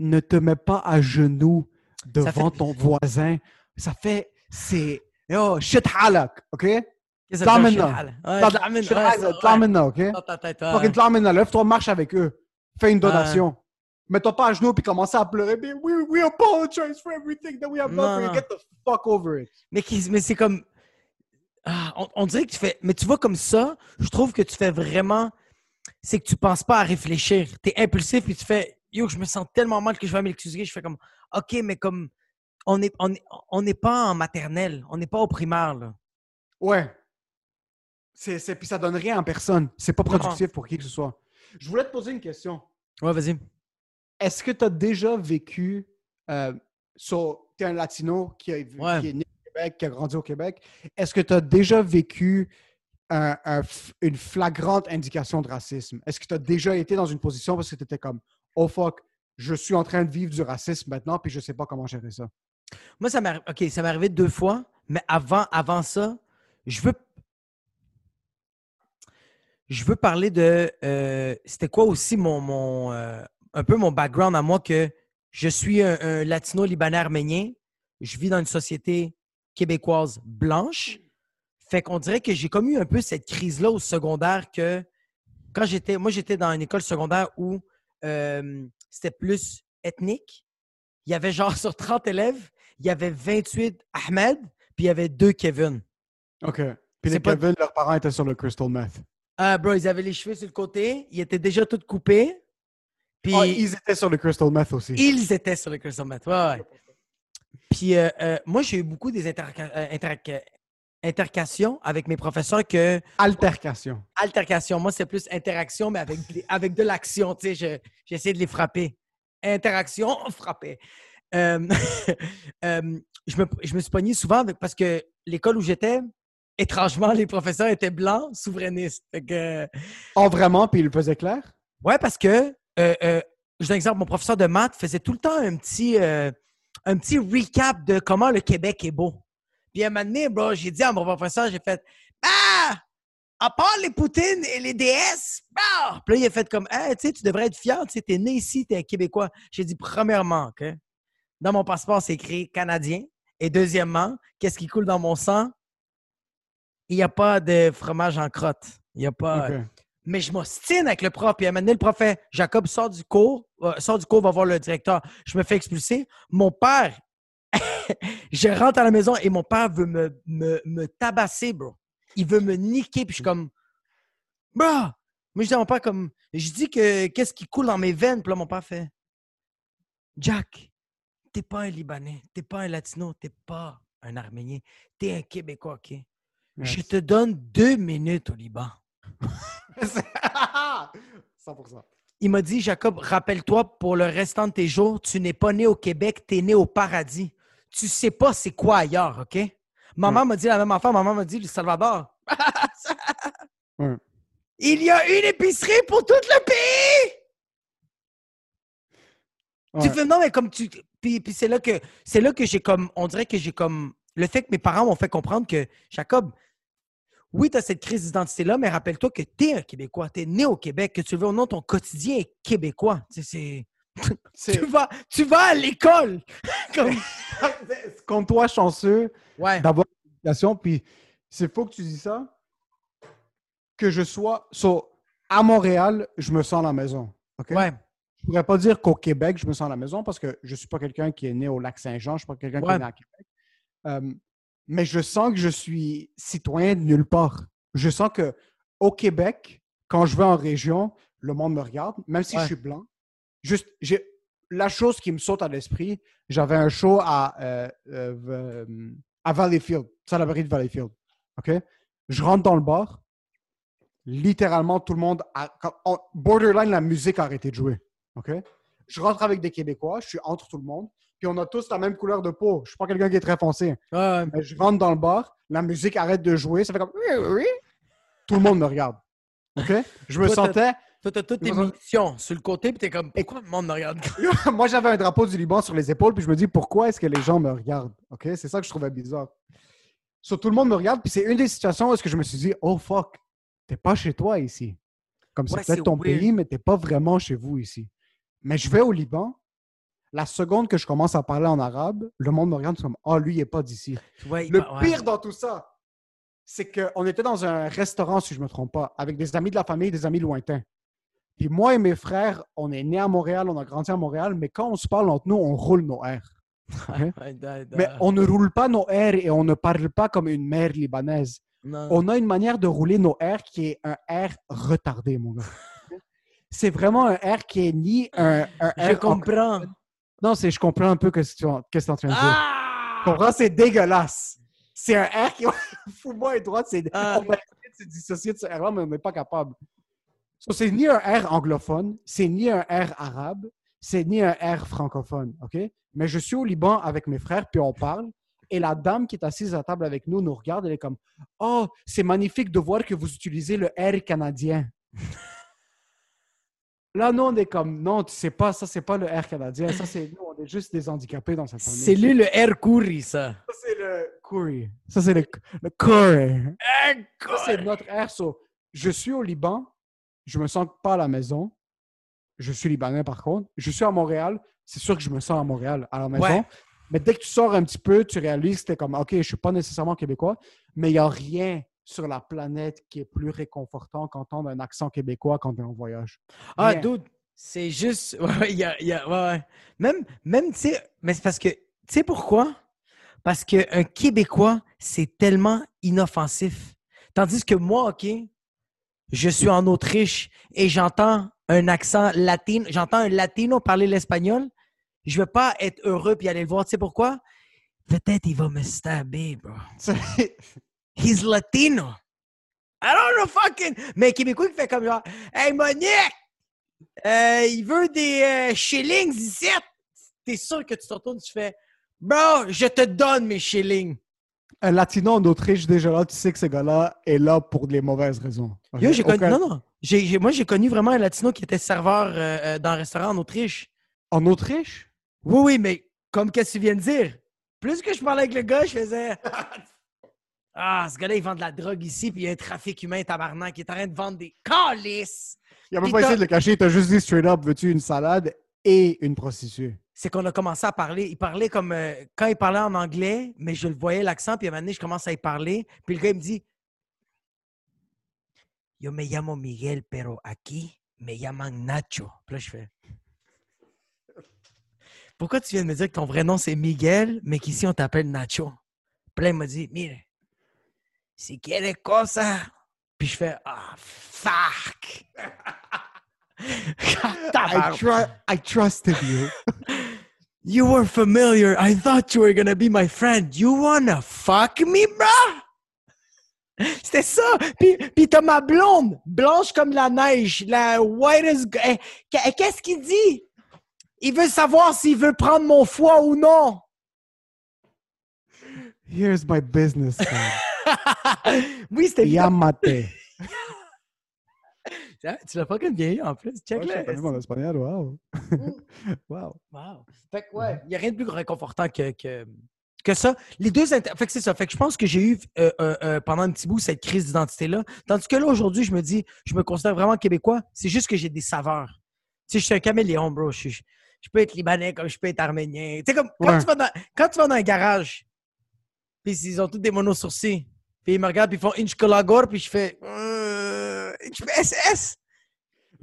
Ne te mets pas à genoux devant fait- ton voisin. Ça fait. C'est. Yo, shit halak, OK? OK? Dans ta tête, ouais. Fucking t'en mets là. Lève-toi, marche avec eux. Fais une donation. Mets-toi pas à genoux puis commence à pleurer. We, we apologize for everything that we have done for you. Get the fuck over it. Mais, mais c'est comme. Ah, on, on dirait que tu fais. Mais tu vois, comme ça, je trouve que tu fais vraiment. C'est que tu penses pas à réfléchir. Tu es impulsif et tu fais Yo, je me sens tellement mal que je vais m'excuser. Je fais comme OK, mais comme. On n'est on est, on pas en maternelle. On n'est pas au primaire, là. Ouais. C'est, puis ça donne rien en personne. C'est pas productif pour qui que ce soit. Je voulais te poser une question. Ouais, vas-y. Est-ce que tu as déjà vécu. Euh, tu es un latino qui, a- Ouais. qui est né au Québec, qui a grandi au Québec. Est-ce que tu as déjà vécu un- un f- une flagrante indication de racisme? Est-ce que tu as déjà été dans une position parce que tu étais comme Oh fuck, je suis en train de vivre du racisme maintenant, puis je sais pas comment gérer ça? Moi, ça m'est arrivé deux fois, mais avant, avant ça, je veux. Je veux parler de. euh, C'était quoi aussi mon. mon euh, un peu mon background à moi que je suis un, un latino-libanais arménien. Je vis dans une société québécoise blanche. Fait qu'on dirait que j'ai comme un peu cette crise-là au secondaire que quand j'étais. Moi, j'étais dans une école secondaire où euh, c'était plus ethnique. Il y avait genre sur 30 élèves, il y avait 28 Ahmed, puis il y avait deux Kevin. OK. Puis les pas- Kevin, leurs parents étaient sur le crystal meth. Ah, bro, ils avaient les cheveux sur le côté, ils étaient déjà tous coupés, puis Ah, ils étaient sur le crystal meth aussi. ils étaient sur le Crystal Meth. Ouais, ouais. Puis euh, euh, moi, j'ai eu beaucoup des interca- euh, interca- intercations avec mes professeurs que Altercation. altercation. Moi, c'est plus interaction, mais avec, de l'action. Tu sais, je- j'ai essayé de les frapper. Interaction, frapper. Euh, euh, je, me, je me suis pogné souvent avec- parce que l'école où j'étais, étrangement, les professeurs étaient blancs, souverainistes. Fait que, Oh, vraiment? Puis ils le faisaient clair? ouais, parce que, euh, je donne un exemple, mon professeur de maths faisait tout le temps un petit, un petit recap de comment le Québec est beau. Puis à un moment donné, bro, j'ai dit à mon professeur, j'ai fait Ah! À part les poutines et les DS, bah! Puis là, il a fait comme Hey, tu sais, tu devrais être fier, tu sais, t'es né ici, t'es un Québécois. J'ai dit, premièrement, OK? Dans mon passeport, c'est écrit Canadien. Et deuxièmement, qu'est-ce qui coule dans mon sang? Il n'y a pas de fromage en crotte. Il n'y a pas. Mais je m'ostine avec le prof. Puis à un moment donné, le prof fait Jacob, sort du cours, euh, sort du cours, va voir le directeur. Je me fais expulser. Mon père, je rentre à la maison et mon père veut me, me, me tabasser, bro. Il veut me niquer. Puis je suis comme, bro. Moi, je dis à mon père comme, je dis que qu'est-ce qui coule dans mes veines? Puis là, mon père fait Jack, t'es pas un Libanais, t'es pas un Latino, t'es pas un Arménien, t'es un Québécois, OK? Je te donne deux minutes au Liban. 100%. Il m'a dit, Jacob, rappelle-toi pour le restant de tes jours, tu n'es pas né au Québec, tu es né au paradis. Tu sais pas c'est quoi ailleurs, OK? Maman m'a dit la même affaire. Maman m'a dit, le Salvador. Il y a une épicerie pour tout le pays! Tu fais, non, mais comme tu. Puis, puis c'est là que c'est là que j'ai comme. On dirait que j'ai comme. Le fait que mes parents m'ont fait comprendre que, Jacob, oui, tu as cette crise d'identité-là, mais rappelle-toi que tu es un Québécois. Tu es né au Québec, que tu veux ou non, ton quotidien est québécois. Tu sais, Tu vas, tu vas à l'école! Comme... Compte-toi chanceux Ouais. d'avoir une éducation, puis c'est faux que tu dis ça. que je sois. so, à Montréal, je me sens à la maison. OK? Ouais. Je pourrais pas dire qu'au Québec, je me sens à la maison parce que je suis pas quelqu'un qui est né au lac Saint-Jean, je suis pas quelqu'un qui est né à Québec. Euh, mais je sens que je suis citoyen de nulle part. Je sens que au Québec, quand je vais en région, le monde me regarde, même si Ouais. je suis blanc. Juste, j'ai la chose qui me saute à l'esprit. J'avais un show à euh, euh, à Valleyfield, Salaberry de Valleyfield. OK? Je rentre dans le bar. Littéralement, tout le monde a. borderline, la musique a arrêté de jouer. OK? Je rentre avec des Québécois, je suis entre tout le monde, puis on a tous la même couleur de peau. Je suis pas quelqu'un qui est très foncé. Ouais. Mais je rentre dans le bar, la musique arrête de jouer, ça fait comme. Tout le monde me regarde. OK? Je me sentais. Toi, t'as toutes tes munitions sur le côté, puis t'es comme, pourquoi le monde me regarde? Moi, j'avais un drapeau du Liban sur les épaules, puis je me dis pourquoi est-ce que les gens me regardent? OK? C'est ça que je trouvais bizarre. So, tout le monde me regarde, puis c'est une des situations où est-ce que je me suis dit, oh fuck, t'es pas chez toi ici. Comme c'est Ouais, peut-être c'est ton weird. pays, mais t'es pas vraiment chez vous ici. Mais je vais au Liban, la seconde que je commence à parler en arabe, le monde me regarde comme, oh, lui, il est pas d'ici. Ouais, Le ouais. pire dans tout ça, c'est qu'on était dans un restaurant, si je ne me trompe pas, avec des amis de la famille, des amis lointains. Puis moi et mes frères, on est nés à Montréal, on a grandi à Montréal, mais quand on se parle entre nous, on roule nos R. Da- Mais on ne roule pas nos R et on ne parle pas comme une mère libanaise. Non. On a une manière de rouler nos R qui est un R retardé, mon gars. C'est vraiment un R qui est ni un, un Je R comprends. Non, c'est je comprends un peu ce que tu qu'est-ce que tu es en train de dire. Ah! Comprends? C'est dégueulasse. C'est un R qui. Fous-moi et droite, c'est. Ah. On va essayer de se dissocier de ce R-là, mais on n'est pas capable. So, c'est ni un R anglophone, c'est ni un R arabe, c'est ni un R francophone, OK? Mais je suis au Liban avec mes frères, puis on parle. Et la dame qui est assise à table avec nous nous regarde, elle est comme Oh, c'est magnifique de voir que vous utilisez le R canadien. Là, nous, on est comme Non, tu sais pas, ça, c'est pas le R canadien. Ça, c'est nous, on est juste des handicapés dans cette famille. C'est lui le air curry, ça. Ça, c'est le curry. Ça, c'est le, le curry. Ça, c'est notre air. So, je suis au Liban. Je me sens pas à la maison. Je suis libanais, par contre. Je suis à Montréal. C'est sûr que je me sens à Montréal, à la maison. Ouais. Mais dès que tu sors un petit peu, tu réalises que t'es comme, OK, je suis pas nécessairement québécois, mais il n'y a rien sur la planète qui est plus réconfortant qu'entendre un accent québécois quand tu es en voyage. Ah, Rien. dude, c'est juste. Ouais, y a, il y a- ouais, ouais. Même, même tu sais, mais c'est parce que. Tu sais pourquoi? Parce qu'un Québécois, c'est tellement inoffensif. Tandis que moi, OK, je suis en Autriche et j'entends un accent latino, j'entends un latino parler l'espagnol, je vais pas être heureux puis aller le voir. Tu sais pourquoi? Peut-être il va me stabber, bro. He's Latino. I don't know fucking. Mais Québécois qui fait comme genre, Hey Monique, euh, il veut des euh, shillings ici. T'es sûr que tu te retournes, tu fais, Bro, je te donne mes shillings. Un latino en Autriche, déjà là, tu sais que ce gars-là est là pour les mauvaises raisons. Yo, j'ai connu. Aucun- Non, non. Moi, j'ai connu vraiment un latino qui était serveur euh, euh, dans un restaurant en Autriche. En Autriche? Oui, oui, mais comme qu'est-ce que tu viens de dire, plus que je parlais avec le gars, je faisais. Ah, ce gars-là, il vend de la drogue ici, puis il y a un trafic humain tabarnak qui est en train de vendre des calices. Il a même pas essayé de le cacher, il t'a juste dit straight up, veux-tu une salade et une prostituée? C'est qu'on a commencé à parler. Il parlait comme euh, quand il parlait en anglais, mais je le voyais l'accent, puis à un moment donné, je commence à y parler. Puis le gars, il me dit Yo me llamo Miguel, pero aquí me llaman Nacho. Puis là, je fais Pourquoi tu viens de me dire que ton vrai nom c'est Miguel, mais qu'ici on t'appelle Nacho? Puis là, il m'a dit Mire, si quieres cosa. Puis je fais Ah, fuck! I, tru- I trusted you. You were familiar. I thought you were gonna be my friend. You wanna fuck me, bro? C'était ça. Puis, puis t'as ma blonde, blanche comme la neige, la white as... Eh, qu- Qu'est-ce qu'il dit? Il veut savoir s'il veut prendre mon foie ou non. Here's my business card. oui, c'était bien. Yamate. Tu l'as pas comme vieilli en plus. Check Ouais, là. mon espagnol, wow. wow. Wow. Fait que, ouais, il n'y a rien de plus réconfortant que, que, que ça. Les deux inter- Fait que c'est ça. Fait que je pense que j'ai eu euh, euh, euh, pendant un petit bout cette crise d'identité-là. Tandis que là, aujourd'hui, je me dis, je me considère vraiment québécois. C'est juste que j'ai des saveurs. Tu sais, je suis un caméléon, bro. Je, je peux être libanais comme je peux être arménien. Tu sais, comme quand, Ouais. tu vas dans, quand tu vas dans un garage, puis ils ont tous des monos sourcils, puis ils me regardent, puis ils font Inchkolagor, puis je fais. Euh, je fais SS.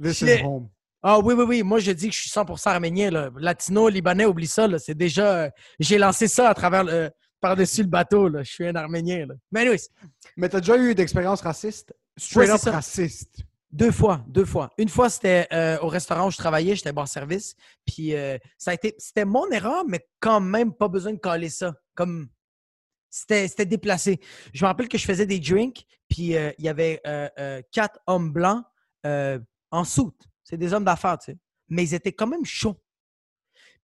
This is home. Ah oui, oui, oui. Moi, je dis que je suis 100% arménien. Là. Latino, libanais, oublie ça. C'est déjà... euh, J'ai lancé ça à travers le... par-dessus le bateau. Là. Je suis un arménien. Là. Mais anyways, Mais t'as déjà eu d'expériences racistes? Straight up raciste. Deux fois, deux fois. Une fois, c'était euh, au restaurant où je travaillais, j'étais bar service. Puis euh, ça a été, c'était mon erreur, mais quand même pas besoin de caler ça. Comme c'était, déplacé. Je me rappelle que je faisais des drinks, puis euh, il y avait euh, euh, quatre hommes blancs en soute. C'est des hommes d'affaires, tu sais. Mais ils étaient quand même chauds.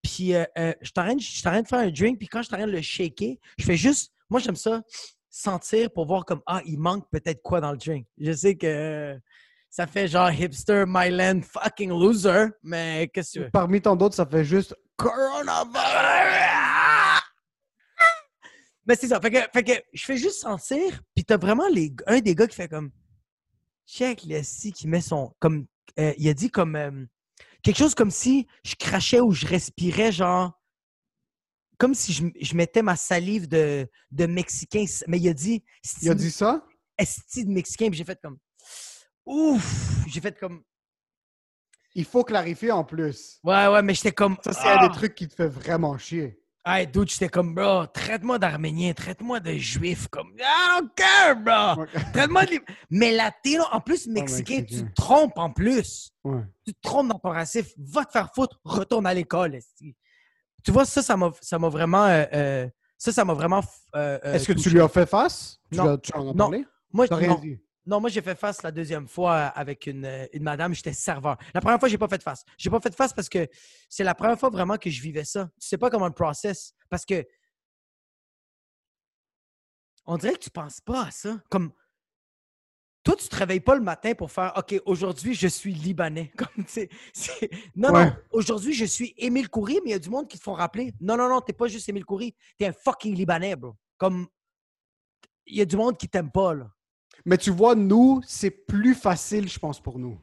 Puis je train de- faire un drink, puis quand je train de le shaker, je fais juste, moi j'aime ça, sentir pour voir comme, ah, il manque peut-être quoi dans le drink. Je sais que ça fait genre hipster, Myland, fucking loser, mais qu'est-ce que tu veux? Parmi tant d'autres, ça fait juste coronavirus. Mais c'est ça. Fait que, fait que je fais juste sentir, puis t'as vraiment les, un des gars qui fait comme, check le si qui met son, comme, euh, il a dit comme, euh, quelque chose comme si je crachais ou je respirais, genre, comme si je, je mettais ma salive de, de Mexicain, mais il a dit, Il a dit ça? esti de Mexicain, puis j'ai fait comme, ouf, j'ai fait comme, Il faut clarifier en plus. ouais, ouais, mais j'étais comme, Ça, c'est un ah! des trucs qui te fait vraiment chier. Hey, dude, j'étais comme, bro, traite-moi d'arménien, traite-moi de juif, comme, I don't care, bro! Traite-moi de. Mais latino, en plus, mexicain, tu te trompes en plus. Ouais. Tu te trompes dans ton racisme. Va te faire foutre, retourne à l'école. Tu vois, ça, ça m'a vraiment. euh, euh, ça, ça m'a vraiment. euh, Est-ce que tu lui as fait face? Tu, Non. tu en as Non. parlé? Moi, T'as rien non, dit? Non, moi, j'ai fait face la deuxième fois avec une, euh, une madame. J'étais serveur. La première fois, j'ai pas fait face. J'ai pas fait face parce que c'est la première fois vraiment que je vivais ça. Tu sais pas comment le process. Parce que. On dirait que tu penses pas à ça. Comme. Toi, tu te réveilles pas le matin pour faire OK, aujourd'hui, je suis Libanais. Comme, tu sais, c'est- non, Ouais. non, aujourd'hui, je suis Émile Coury, mais il y a du monde qui te font rappeler. Non, non, non, t'es pas juste Émile Coury, t'es un fucking Libanais, bro. Comme. Il y a du monde qui t'aime pas, là. Mais tu vois, nous, c'est plus facile, je pense, pour nous.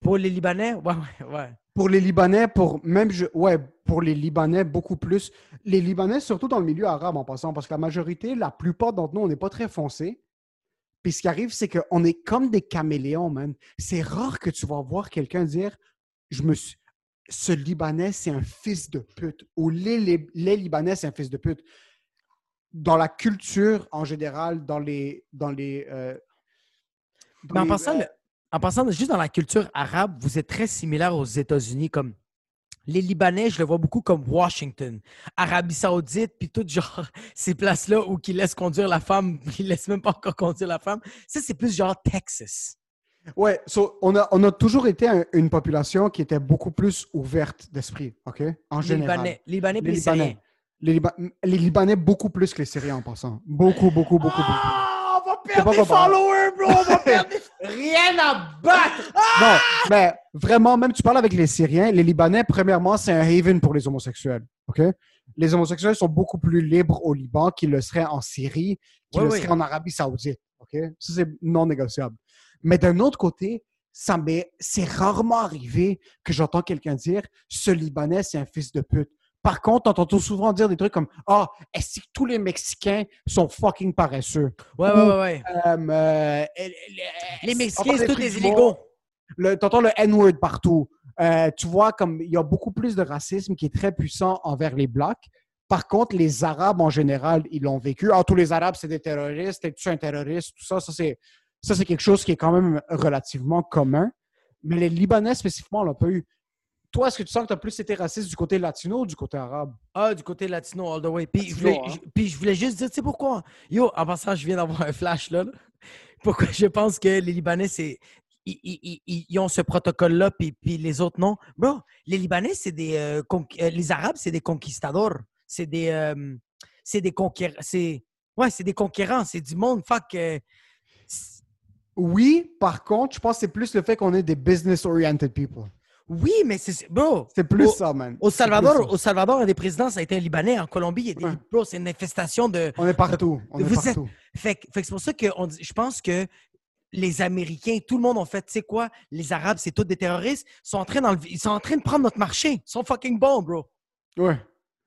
Pour les Libanais, ouais, ouais. Pour les Libanais, pour même, je, ouais, pour les Libanais, beaucoup plus. Les Libanais, surtout dans le milieu arabe en passant, parce que la majorité, la plupart d'entre nous, on n'est pas très foncés. Puis ce qui arrive, c'est qu'on est comme des caméléons, man. C'est rare que tu vas voir quelqu'un dire je me suis... Ce Libanais, c'est un fils de pute. Ou les, les, les Libanais, c'est un fils de pute. Dans la culture en général, dans les. Dans les, euh, dans Mais en les- passant, euh, en passant, juste dans la culture arabe, vous êtes très similaire aux États-Unis. Comme les Libanais, je le vois beaucoup comme Washington, Arabie Saoudite, puis tout genre ces places-là où ils laissent conduire la femme, ils laissent même pas encore conduire la femme. Ça, c'est plus genre Texas. Ouais, so, on, a, on a toujours été un- une population qui était beaucoup plus ouverte d'esprit, OK? En général. Libanais, Libanais, Les. Libanais. Les, Liba- les Libanais, beaucoup plus que les Syriens en passant. Beaucoup, beaucoup, beaucoup, beaucoup. Ah, on va perdre des followers, bro! On va perdre des... Rien à battre! Non, mais vraiment, même tu parles avec les Syriens, les Libanais, premièrement, c'est un haven pour les homosexuels, OK? Les homosexuels sont beaucoup plus libres au Liban qu'ils le seraient en Syrie, qu'ils le seraient en Arabie Saoudite, OK? Ça, c'est non négociable. Mais d'un autre côté, ça m'est- c'est rarement arrivé que j'entends quelqu'un dire « ce Libanais, c'est un fils de pute ». Par contre, t'entends souvent dire des trucs comme « Ah, est-ce que tous les Mexicains sont fucking paresseux? Ouais, ouais, ouais, ouais. Euh, euh, Les on Mexicains, c'est tous des illégaux. T'entends le N-word partout. Euh, tu vois, comme il y a beaucoup plus de racisme qui est très puissant envers les Blacks. Par contre, les Arabes en général, ils l'ont vécu. Ah, tous les Arabes, c'est des terroristes. Es-tu un terroriste? Tout ça, ça c'est, ça, c'est quelque chose qui est quand même relativement commun. Mais les Libanais, spécifiquement, on l'a pas eu. Toi, est-ce que tu sens que tu as plus été raciste du côté latino ou du côté arabe? Ah, du côté latino, all the way. Puis, je Latino, voulais, hein? je- puis je voulais juste dire, tu sais pourquoi? Yo, en passant, je viens d'avoir un flash là. là. Pourquoi? Je pense que les Libanais, c'est. Ils, ils- ils- ils ont ce protocole-là, puis, puis les autres non. Bro, les Libanais, c'est des. euh, euh, les Arabes, c'est des conquistadors. C'est des. euh, c'est des conquérants. C'est. Ouais, c'est des conquérants. C'est du monde. Fuck. euh, Oui, par contre, je pense que c'est plus le fait qu'on est des business-oriented people. Oui, mais c'est. Bro. C'est plus au- ça, man. Au Salvador, au Salvador, un des présidents, ça a été un Libanais. En Colombie, il y a des. Ouais. Bro, c'est une infestation de. On est partout. On est Vous êtes- partout. Fait, que- fait que c'est pour ça que on je pense que les Américains, tout le monde ont fait, tu sais quoi, les Arabes, c'est tous des terroristes, ils sont en train, ils sont en train de prendre notre marché. Ils sont fucking bons, bro. Ouais.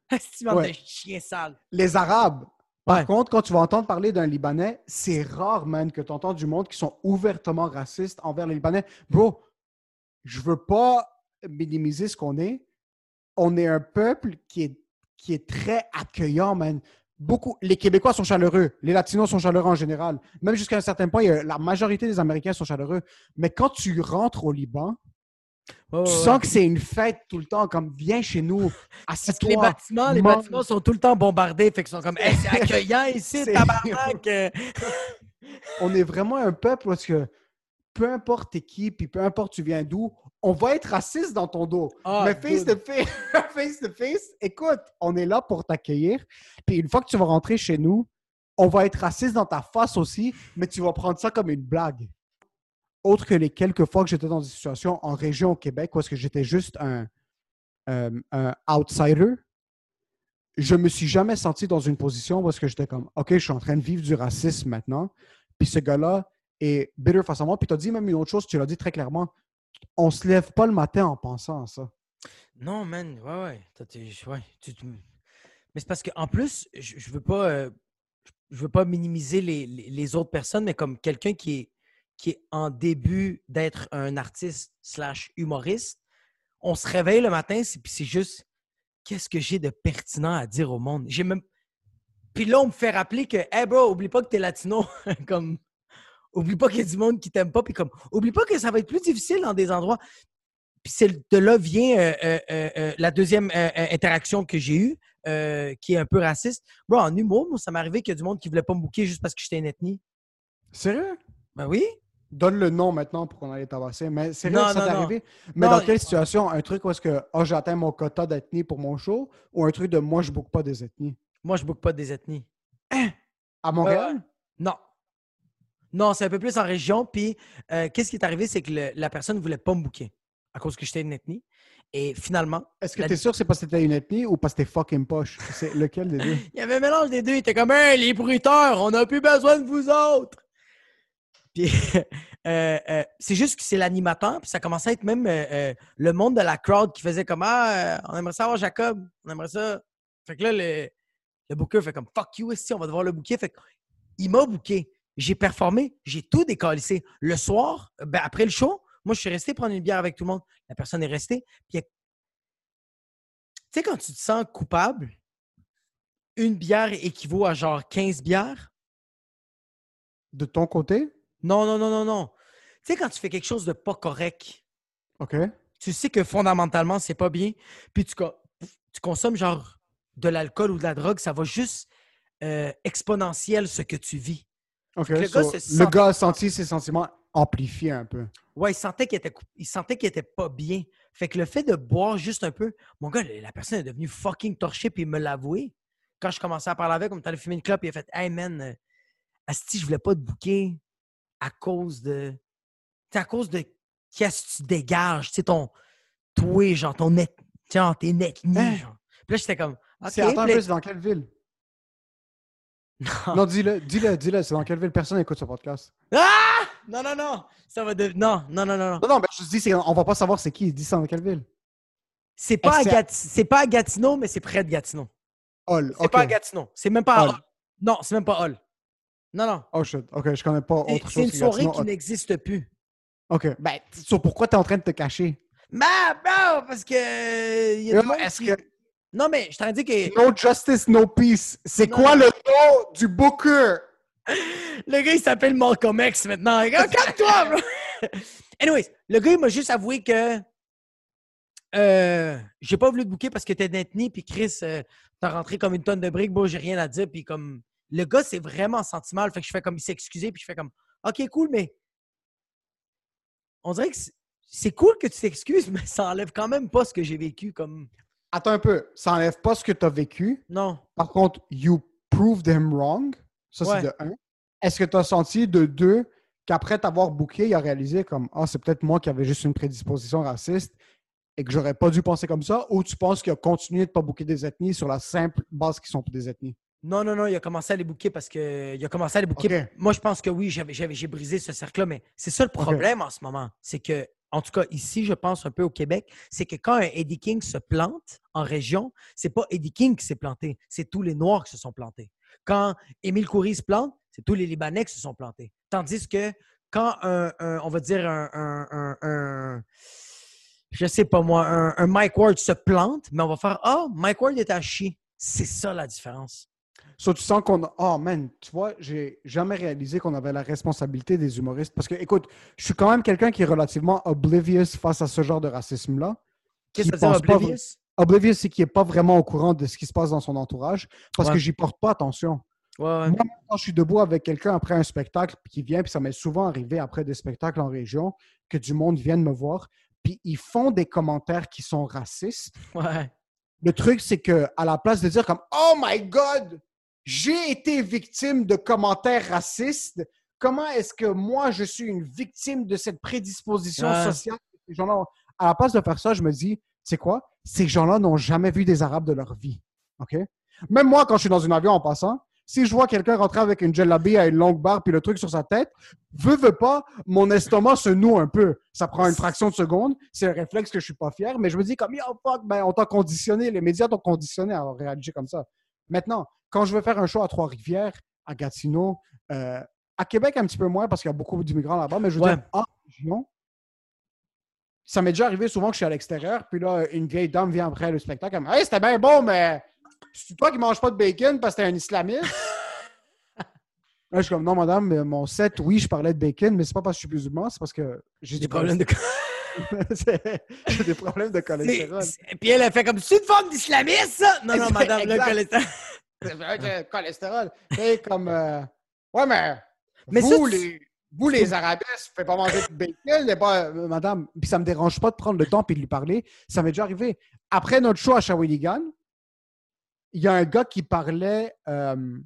C'est bande Ouais. de chiens sales? Les Arabes, Par Ouais. contre, quand tu vas entendre parler d'un Libanais, c'est rare, man, que tu entends du monde qui sont ouvertement racistes envers les Libanais. Bro, je veux pas minimiser ce qu'on est. On est un peuple qui est, qui est très accueillant, man. Beaucoup, les Québécois sont chaleureux, les Latinos sont chaleureux en général. Même jusqu'à un certain point, la majorité des Américains sont chaleureux. Mais quand tu rentres au Liban, tu ouais. sens que c'est une fête tout le temps, comme viens chez nous, Parce que les bâtiments, les mange. bâtiments sont tout le temps bombardés. Fait qu'ils sont comme, Hey, c'est accueillant ici, C'est- tabarnak. on est vraiment un peuple parce que peu importe t'es qui, puis peu importe tu viens d'où, on va être raciste dans ton dos. Ah, Mais face to dude. face, face to face, écoute, on est là pour t'accueillir. Puis une fois que tu vas rentrer chez nous, on va être raciste dans ta face aussi, mais tu vas prendre ça comme une blague. Autre que les quelques fois que j'étais dans des situations en région au Québec où est-ce que j'étais juste un, euh, un outsider, je me suis jamais senti dans une position où est-ce que j'étais comme, OK, je suis en train de vivre du racisme maintenant. Puis ce gars-là est bitter face à moi. Puis tu as dit même une autre chose, tu l'as dit très clairement. On se lève pas le matin en pensant à ça. Non, man, ouais, ouais. Tu- Mais c'est parce qu'en plus, je, je veux pas, euh, je veux pas minimiser les, les- autres personnes, mais comme quelqu'un qui est, qui est en début d'être un artiste slash humoriste, on se réveille le matin, puis c'est juste, qu'est-ce que j'ai de pertinent à dire au monde? J'ai même... Puis là, on me fait rappeler que, hey bro, oublie pas que t'es latino. comme, oublie pas qu'il y a du monde qui t'aime pas, puis comme, oublie pas que ça va être plus difficile dans des endroits. Puis c'est de là vient euh, euh, euh, la deuxième interaction que j'ai eue, qui est un peu raciste. Bro, en humour, moi, ça m'est arrivé qu'il y a du monde qui voulait pas me bouquer juste parce que j'étais une ethnie. Sérieux? Ben oui. Donne le nom maintenant pour qu'on aille tabasser. Mais sérieux, Non, ça non, t'est arrivé? Mais Non, dans quelle situation? Un truc où est-ce que oh, j'atteins mon quota d'ethnie pour mon show ou un truc de moi, je boucle pas des ethnies? Moi, je boucle pas des ethnies. À Montréal? Non. Non, c'est un peu plus en région. Puis, euh, qu'est-ce qui est arrivé, c'est que le- la personne ne voulait pas me bouquer à cause que j'étais une ethnie. Et finalement, Est-ce que La- tu es sûr que c'est parce que t'étais une ethnie ou parce que t'es fucking poche? C'est lequel des deux? il y avait un mélange des deux. Il était comme, hey, les bruiteurs, on n'a plus besoin de vous autres. Puis, euh, euh, c'est juste que c'est l'animateur. Puis, ça commençait à être même euh, euh, le monde de la crowd qui faisait comme, ah, euh, on aimerait ça avoir Jacob. On aimerait ça. Fait que là, le, le booker fait comme, fuck you, ici, on va devoir le booker. Fait il m'a booké. J'ai performé. J'ai tout décalissé. Le soir, ben, après le show, moi, je suis resté prendre une bière avec tout le monde. La personne est restée. Puis, elle- tu sais, quand tu te sens coupable, une bière équivaut à genre 15 bières? De ton côté? Non, non, non, non, non. Tu sais, quand tu fais quelque chose de pas correct, OK. tu sais que fondamentalement, c'est pas bien, puis tu consommes genre de l'alcool ou de la drogue, ça va juste euh, exponentiel ce que tu vis. Le gars le a senti ses sentiments amplifiés un peu. Ouais, il sentait qu'il était, il sentait qu'il était pas bien. Fait que le fait de boire juste un peu, mon gars, la personne est devenue fucking torchée puis il me l'a avoué. Quand je commençais à parler avec, comme t'allais fumer une clope, il a fait Hey man, euh, Asti, je voulais pas te bouquer à cause de. C'est à cause de qu'est-ce que tu dégages, tu sais, ton. Toi, genre, ton net. Genre, t'es ethnie, Hein? genre. Puis là, j'étais comme. OK. C'est attends c'est dans quelle ville? Non. Non, dis-le, dis-le, dis-le, c'est dans quelle ville? Personne n'écoute ce podcast? Ah! Non, non, non. Ça va de. Non, non, non, non. non. Non, non, mais je te dis, c'est- on va pas savoir c'est qui. Dis c'est dans quelle ville? C'est pas, à c'est pas à Gatineau, mais c'est près de Gatineau. Hall. C'est pas à Gatineau. C'est même pas à Hall. Hall. Non, c'est même pas Hall. Non, non. Oh shit. OK, je connais pas C'est- autre C'est chose une que soirée Gatineau. qui n'existe plus. OK. Ben, so, pourquoi t'es en train de te cacher? Bah, bro, parce que. euh, Est-ce qui- que Non, mais je t'en dis que No Justice, No Peace, c'est quoi le nom du booker? le gars, il s'appelle Malcolm X maintenant. Calme-toi, bro! Anyways, le gars, il m'a juste avoué que. Euh, j'ai pas voulu te bouquer parce que t'es d'ethnie, puis Chris, euh, t'as rentré comme une tonne de briques, bon, j'ai rien à dire, puis comme. Le gars, c'est vraiment senti mal. Fait que je fais comme il s'est excusé, puis je fais comme OK, cool, mais. On dirait que c'est- c'est cool que tu t'excuses, mais ça enlève quand même pas ce que j'ai vécu comme. Attends un peu, ça enlève pas ce que t'as vécu. Non. Par contre, you proved him wrong. Ça, Ouais. c'est de un. Est-ce que tu as senti de deux qu'après t'avoir booké, il a réalisé comme Ah, c'est peut-être moi qui avais juste une prédisposition raciste et que j'aurais pas dû penser comme ça, ou tu penses qu'il a continué de pas booker des ethnies sur la simple base qu'ils sont des ethnies? Non, non, non, il a commencé à les bouquer parce que il a commencé à les bouquer. Ok. Moi, je pense que oui, j'ai brisé ce cercle-là, mais c'est ça le problème en ce moment. C'est que, en tout cas, ici, je pense un peu au Québec, c'est que quand un Eddie King se plante en région, c'est pas Eddie King qui s'est planté, c'est tous les Noirs qui se sont plantés. Quand Émile Coury se plante, c'est tous les Libanais qui se sont plantés. Tandis que quand un, on va dire un, un, un- je sais pas moi, un, Mike Ward se plante, mais on va faire Ah, Mike Ward est à chier. C'est ça la différence. So, tu sens qu'on a... Oh, man, tu vois, j'ai jamais réalisé qu'on avait la responsabilité des humoristes. Parce que, écoute, je suis quand même quelqu'un qui est relativement oblivious face à ce genre de racisme-là. Qu'est-ce que ça veut dire, pas Oblivious? Oblivious, c'est qu'il n'est pas vraiment au courant de ce qui se passe dans son entourage parce Ouais. que j'y porte pas attention. Ouais, ouais. Moi, quand je suis debout avec quelqu'un après un spectacle, puis qui vient, puis ça m'est souvent arrivé après des spectacles en région, que du monde vienne me voir, puis ils font des commentaires qui sont racistes. Ouais. Le truc, c'est que à la place de dire comme Oh my God, j'ai été victime de commentaires racistes, comment est-ce que moi, je suis une victime de cette prédisposition Ouais. sociale? Ces gens-là ont- À la place de faire ça, je me dis, c'est quoi? Ces gens-là n'ont jamais vu des Arabes de leur vie. OK? Même moi, quand je suis dans un avion en passant, si je vois quelqu'un rentrer avec une jellabie à une longue barre puis le truc sur sa tête, veux, veux pas, mon estomac se noue un peu. Ça prend une fraction de seconde. C'est un réflexe que je suis pas fier, mais je me dis comme, yo, fuck, ben, on t'a conditionné, les médias t'ont conditionné à réagir comme ça. Maintenant, quand je veux faire un show à Trois-Rivières, à Gatineau, euh, à Québec un petit peu moins parce qu'il y a beaucoup d'immigrants là-bas, mais je veux Ouais. dire, en région, ça m'est déjà arrivé souvent que je suis à l'extérieur, puis là, une vieille dame vient après le spectacle, elle me dit Hey, c'était bien bon, mais c'est toi qui manges pas de bacon parce que t'es un islamiste? Là, je suis comme, non, madame, mais mon set, oui, je parlais de bacon, mais c'est pas parce que je suis musulman, c'est parce que j'ai Des problèmes de. J'ai des problèmes de cholestérol. C'est- Puis elle a fait comme c'est une forme d'islamiste, ça? Non, non, madame, le cholestérol. C'est cholestérol. Et comme, euh, ouais, mais, Mais vous, ça, tu- les, vous, les arabesques, vous faites pas manger de bacon, pas, euh, madame. Puis ça me dérange pas de prendre le temps puis de lui parler. Ça m'est déjà arrivé. Après notre show à Shawinigan, il y a un gars qui parlait euh,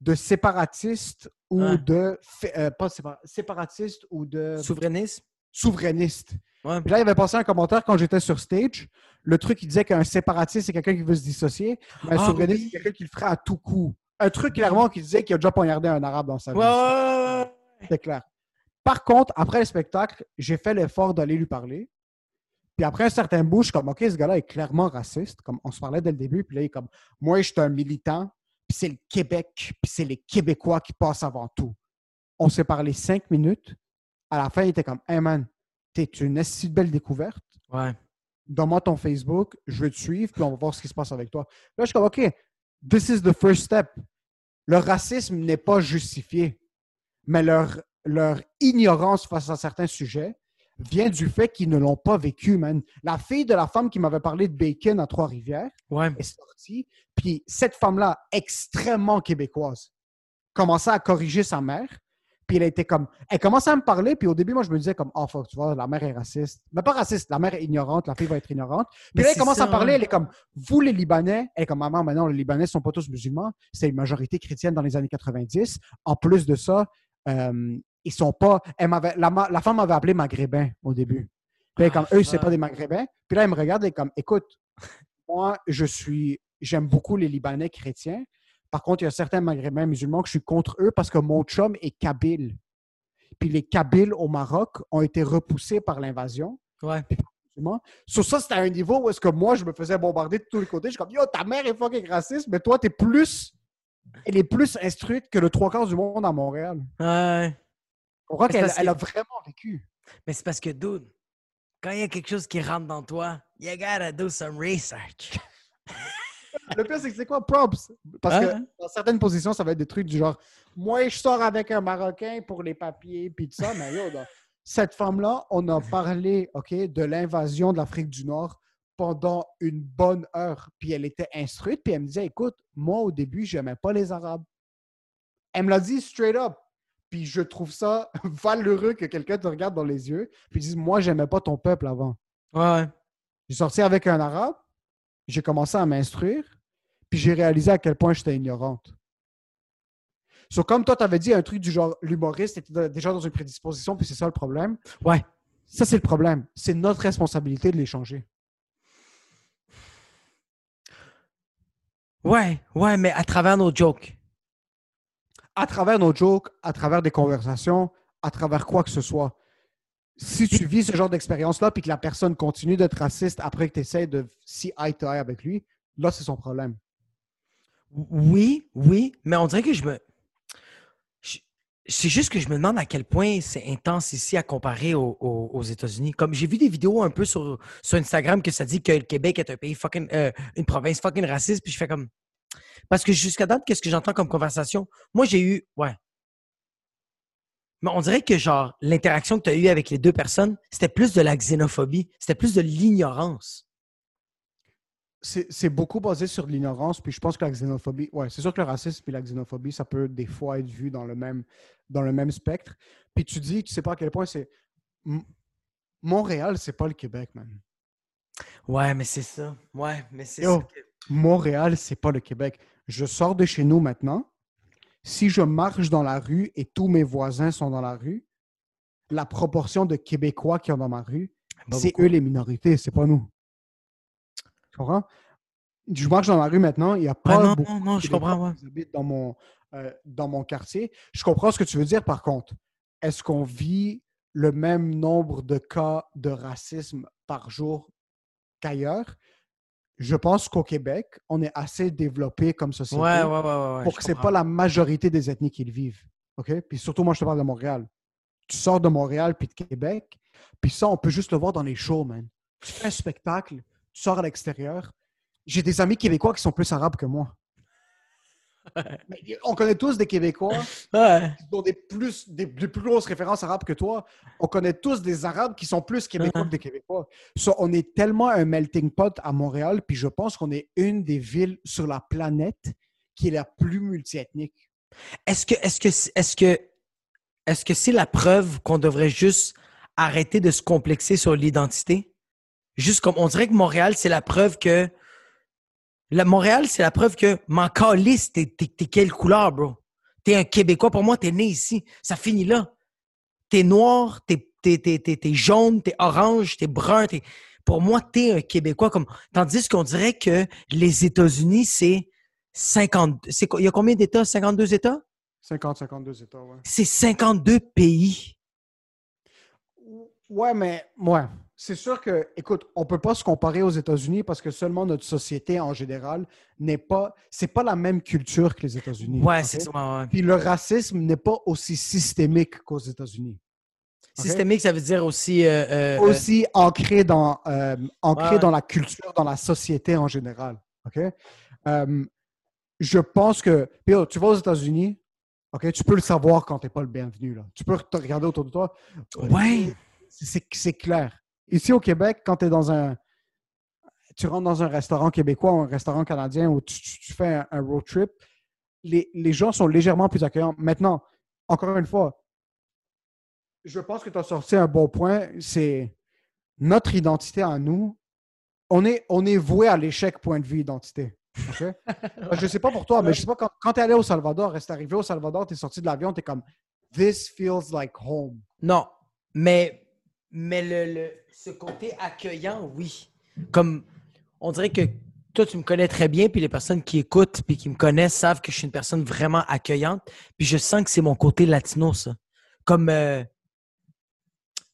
de séparatiste ou de, euh, pas sépara- séparatiste ou de Souverainiste? Souverainiste. Ouais. Puis là, il avait passé un commentaire quand j'étais sur stage. Le truc, il disait qu'un séparatiste, c'est quelqu'un qui veut se dissocier. Mais un Ah souverainiste, oui. c'est quelqu'un qui le ferait à tout coup. Un truc, clairement, qui disait qu'il a déjà poignardé un arabe dans sa vie. Ouais. C'est clair. Par contre, après le spectacle, j'ai fait l'effort d'aller lui parler. Puis après un certain bout, je suis comme, OK, ce gars-là est clairement raciste. Comme on se parlait dès le début. Puis là, il est comme, moi, je suis un militant. Puis c'est le Québec. Puis c'est les Québécois qui passent avant tout. On s'est parlé cinq minutes. À la fin, il était comme, hey man, t'es une si belle découverte. Ouais. Donne-moi ton Facebook, je vais te suivre, puis on va voir ce qui se passe avec toi. Là, je suis comme, OK, this is the first step. Le racisme n'est pas justifié, mais leur, leur ignorance face à certains sujets vient du fait qu'ils ne l'ont pas vécu, man. La fille de la femme qui m'avait parlé de bacon à Trois-Rivières Ouais. est sortie, puis cette femme-là, extrêmement québécoise, commençait à corriger sa mère, puis elle était comme... Elle commençait à me parler, puis au début, moi, je me disais comme, oh, fuck, tu vois, la mère est raciste. Mais pas raciste, la mère est ignorante, la fille va être ignorante. Puis là, elle commence ça, à parler, elle est comme, vous les Libanais, elle est comme, maman, maintenant, les Libanais sont pas tous musulmans, c'est une majorité chrétienne dans les années 90. En plus de ça, euh, ils sont pas... Elle m'avait, la, femme m'avait appelé maghrébin au début. Puis elle est comme, Ah, eux, c'est pas des maghrébins. Puis là, elle me regarde, elle est comme, écoute, moi, je suis, j'aime beaucoup les Libanais chrétiens. Par contre, il y a certains maghrébins musulmans que je suis contre eux parce que mon chum est kabyle. Puis les Kabyles au Maroc ont été repoussés par l'invasion. Ouais. Sur ça, c'était à un niveau où est-ce que moi, je me faisais bombarder de tous les côtés. Je suis comme, yo, ta mère est fucking raciste, mais toi, t'es plus, elle est plus instruite que le trois quarts du monde à Montréal. Ouais. On c'est qu'elle elle a vraiment vécu. Mais c'est parce que, dude, quand il y a quelque chose qui rentre dans toi, you gotta do some research. Le pire, c'est que c'est quoi props? Parce que dans certaines positions, ça va être des trucs du genre Moi, je sors avec un Marocain pour les papiers, puis tout ça. Mais yo, dans- cette femme-là, on a parlé OK, de l'invasion de l'Afrique du Nord pendant une bonne heure. Puis elle était instruite, puis elle me disait Écoute, moi, au début, j'aimais pas les Arabes. Elle me l'a dit straight up. Puis je trouve ça valeureux que quelqu'un te regarde dans les yeux, puis dise Moi, j'aimais pas ton peuple avant. Ouais. J'ai sorti avec un arabe, j'ai commencé à m'instruire, puis j'ai réalisé à quel point j'étais ignorante. So, comme toi, tu avais dit un truc du genre, l'humoriste était déjà dans une prédisposition, puis c'est ça le problème? Ouais. Ça, c'est le problème. C'est notre responsabilité de les changer. Ouais, ouais, mais à travers nos jokes. À travers nos jokes, à travers des conversations, à travers quoi que ce soit. Si tu vis ce genre d'expérience-là, puis que la personne continue d'être raciste après que tu essaies de si eye to avec lui, là, c'est son problème. Oui, oui, mais on dirait que je me. C'est juste que je me demande à quel point c'est intense ici à comparer au- au- aux États-Unis. Comme j'ai vu des vidéos un peu sur, sur Instagram que ça dit que le Québec est un pays fucking. euh, une province fucking raciste, puis je fais comme. Parce que jusqu'à date, qu'est-ce que j'entends comme conversation? Moi, j'ai eu. Ouais. Mais on dirait que, genre, l'interaction que tu as eue avec les deux personnes, c'était plus de la xénophobie, c'était plus de l'ignorance. C'est beaucoup basé sur l'ignorance, puis je pense que la xénophobie, ouais, c'est sûr que le racisme et la xénophobie, ça peut des fois être vu dans le même, dans le même spectre. Puis tu dis, tu sais pas à quel point c'est. Montréal, c'est pas le Québec, man. Ouais, mais c'est ça. Ouais, mais c'est ça. que- Montréal, c'est pas le Québec. Je sors de chez nous maintenant. Si je marche dans la rue et tous mes voisins sont dans la rue, la proportion de Québécois qui sont dans ma rue, c'est eux les minorités, c'est pas nous. Tu comprends? Je marche dans la rue maintenant, il n'y a Ouais, pas non, beaucoup non, non, de je comprends, ouais. qui habitent dans mon, euh, dans mon quartier. Je comprends ce que tu veux dire, par contre. Est-ce qu'on vit le même nombre de cas de racisme par jour qu'ailleurs? Je pense qu'au Québec, on est assez développé comme société Ouais, ouais, ouais, pour que ce n'est pas la majorité des ethnies qui le vivent. OK? Puis surtout, moi, je te parle de Montréal. Tu sors de Montréal puis de Québec, puis ça, on peut juste le voir dans les shows, man. Tu fais un spectacle, tu sors à l'extérieur. J'ai des amis québécois qui sont plus arabes que moi. On connaît tous des Québécois Ouais. qui ont des plus, des, des plus grosses références arabes que toi. On connaît tous des Arabes qui sont plus Québécois que des Québécois. So, on est tellement un melting pot à Montréal, puis je pense qu'on est une des villes sur la planète qui est la plus multiethnique. Est-ce que, est-ce que, est-ce que, est-ce que c'est la preuve qu'on devrait juste arrêter de se complexer sur l'identité? Juste comme, on dirait que Montréal, c'est la preuve que, la Montréal, c'est la preuve que, m'en calisse, t'es, t'es, t'es quelle couleur, bro? T'es un Québécois, pour moi, t'es né ici. Ça finit là. T'es noir, t'es, t'es, t'es, t'es, t'es jaune, t'es orange, t'es brun, t'es, pour moi, t'es un Québécois comme, tandis qu'on dirait que les États-Unis, c'est 50, c'est, quoi- il y a combien d'États? 52 États? 50-52 États, ouais. C'est 52 pays. Ouais, mais ouais. C'est sûr que, écoute, on peut pas se comparer aux États-Unis parce que seulement notre société en général n'est pas, c'est pas la même culture que les États-Unis. Ouais, ok? c'est ça. ouais. Puis le racisme n'est pas aussi systémique qu'aux États-Unis. Systémique, ça veut dire aussi. euh, euh, Aussi ancré dans, euh, ancré Ouais, ouais. dans la culture, dans la société en général. OK? Euh, je pense que, puis, oh, tu vas aux États-Unis, OK, tu peux le savoir quand tu n'es pas le bienvenu. Là. Tu peux te regarder autour de toi. euh, ouais. C'est clair. Ici au Québec, quand tu es dans un. Tu rentres dans un restaurant québécois ou un restaurant canadien où tu, tu- tu fais un, un road trip, les, les gens sont légèrement plus accueillants. Maintenant, encore une fois, je pense que tu as sorti un bon point. C'est notre identité à nous. On est, on est voué à l'échec point de vue identité. Je ne sais pas pour toi, mais je sais pas, quand, quand tu es allé au Salvador, reste arrivé au Salvador, tu es sorti de l'avion, tu es comme This feels like home. Non. Mais, mais le, le- ce côté accueillant, oui. Comme, on dirait que toi, tu me connais très bien, puis les personnes qui écoutent puis qui me connaissent savent que je suis une personne vraiment accueillante. Puis je sens que c'est mon côté latino, ça. Comme, euh,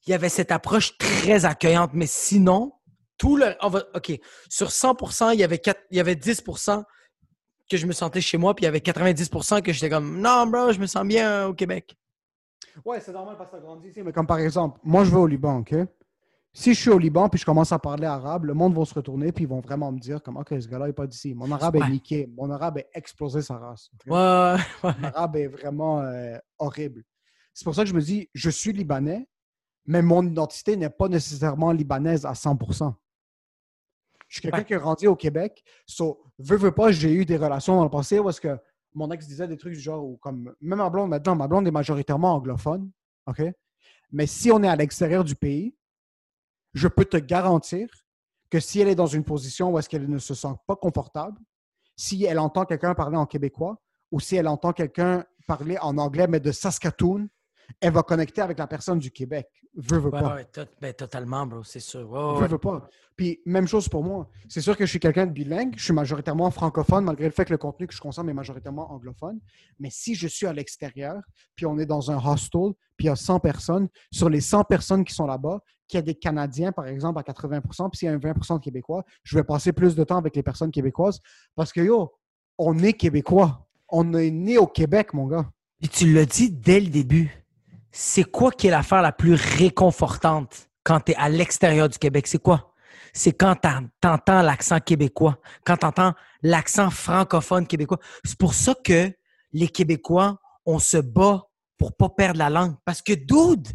il y avait cette approche très accueillante, mais sinon, tout le. OK. Sur 100 il y avait, quatre- il y avait 10% que je me sentais chez moi, puis il y avait 90% que j'étais comme, non, bro, je me sens bien euh, au Québec. Ouais, c'est normal parce que tu grandi ici, mais comme par exemple, moi je vais au Liban, OK? Si je suis au Liban puis je commence à parler arabe, le monde va se retourner puis ils vont vraiment me dire comme OK, ce gars-là n'est pas d'ici. Mon arabe Ouais. est niqué. Mon arabe est explosé sa race. Ouais, ouais. Mon arabe est vraiment euh, horrible. C'est pour ça que je me dis, je suis libanais, mais mon identité n'est pas nécessairement libanaise à 100%. Je suis quelqu'un qui est grandi au Québec. So, veux, veux pas, j'ai eu des relations dans le passé où est-ce que mon ex disait des trucs du genre, ou comme, même ma blonde maintenant, ma blonde est majoritairement anglophone, OK? Mais si on est à l'extérieur du pays, je peux te garantir que si elle est dans une position où est-ce qu'elle ne se sent pas confortable, si elle entend quelqu'un parler en québécois ou si elle entend quelqu'un parler en anglais, mais de Saskatoon, elle va connecter avec la personne du Québec. Veux, veux Ouais, pas. ouais, ben, totalement, bro, c'est sûr. Ouais, Veux, ouais. veux pas. Puis, même chose pour moi. C'est sûr que je suis quelqu'un de bilingue. Je suis majoritairement francophone, malgré le fait que le contenu que je consomme est majoritairement anglophone. Mais si je suis à l'extérieur, puis on est dans un hostel, puis il y a 100 personnes, sur les 100 personnes qui sont là-bas, qu'il y a des Canadiens, par exemple, à 80% puis s'il y a un 20% de Québécois, je vais passer plus de temps avec les personnes québécoises parce que, yo, on est québécois. On est né au Québec, mon gars. Et tu l'as dit dès le début. C'est quoi qui est l'affaire la plus réconfortante quand tu es à l'extérieur du Québec? C'est quoi? C'est quand tu entends l'accent québécois, quand tu entends l'accent francophone québécois. C'est pour ça que les Québécois, on se bat pour pas perdre la langue. Parce que, dude,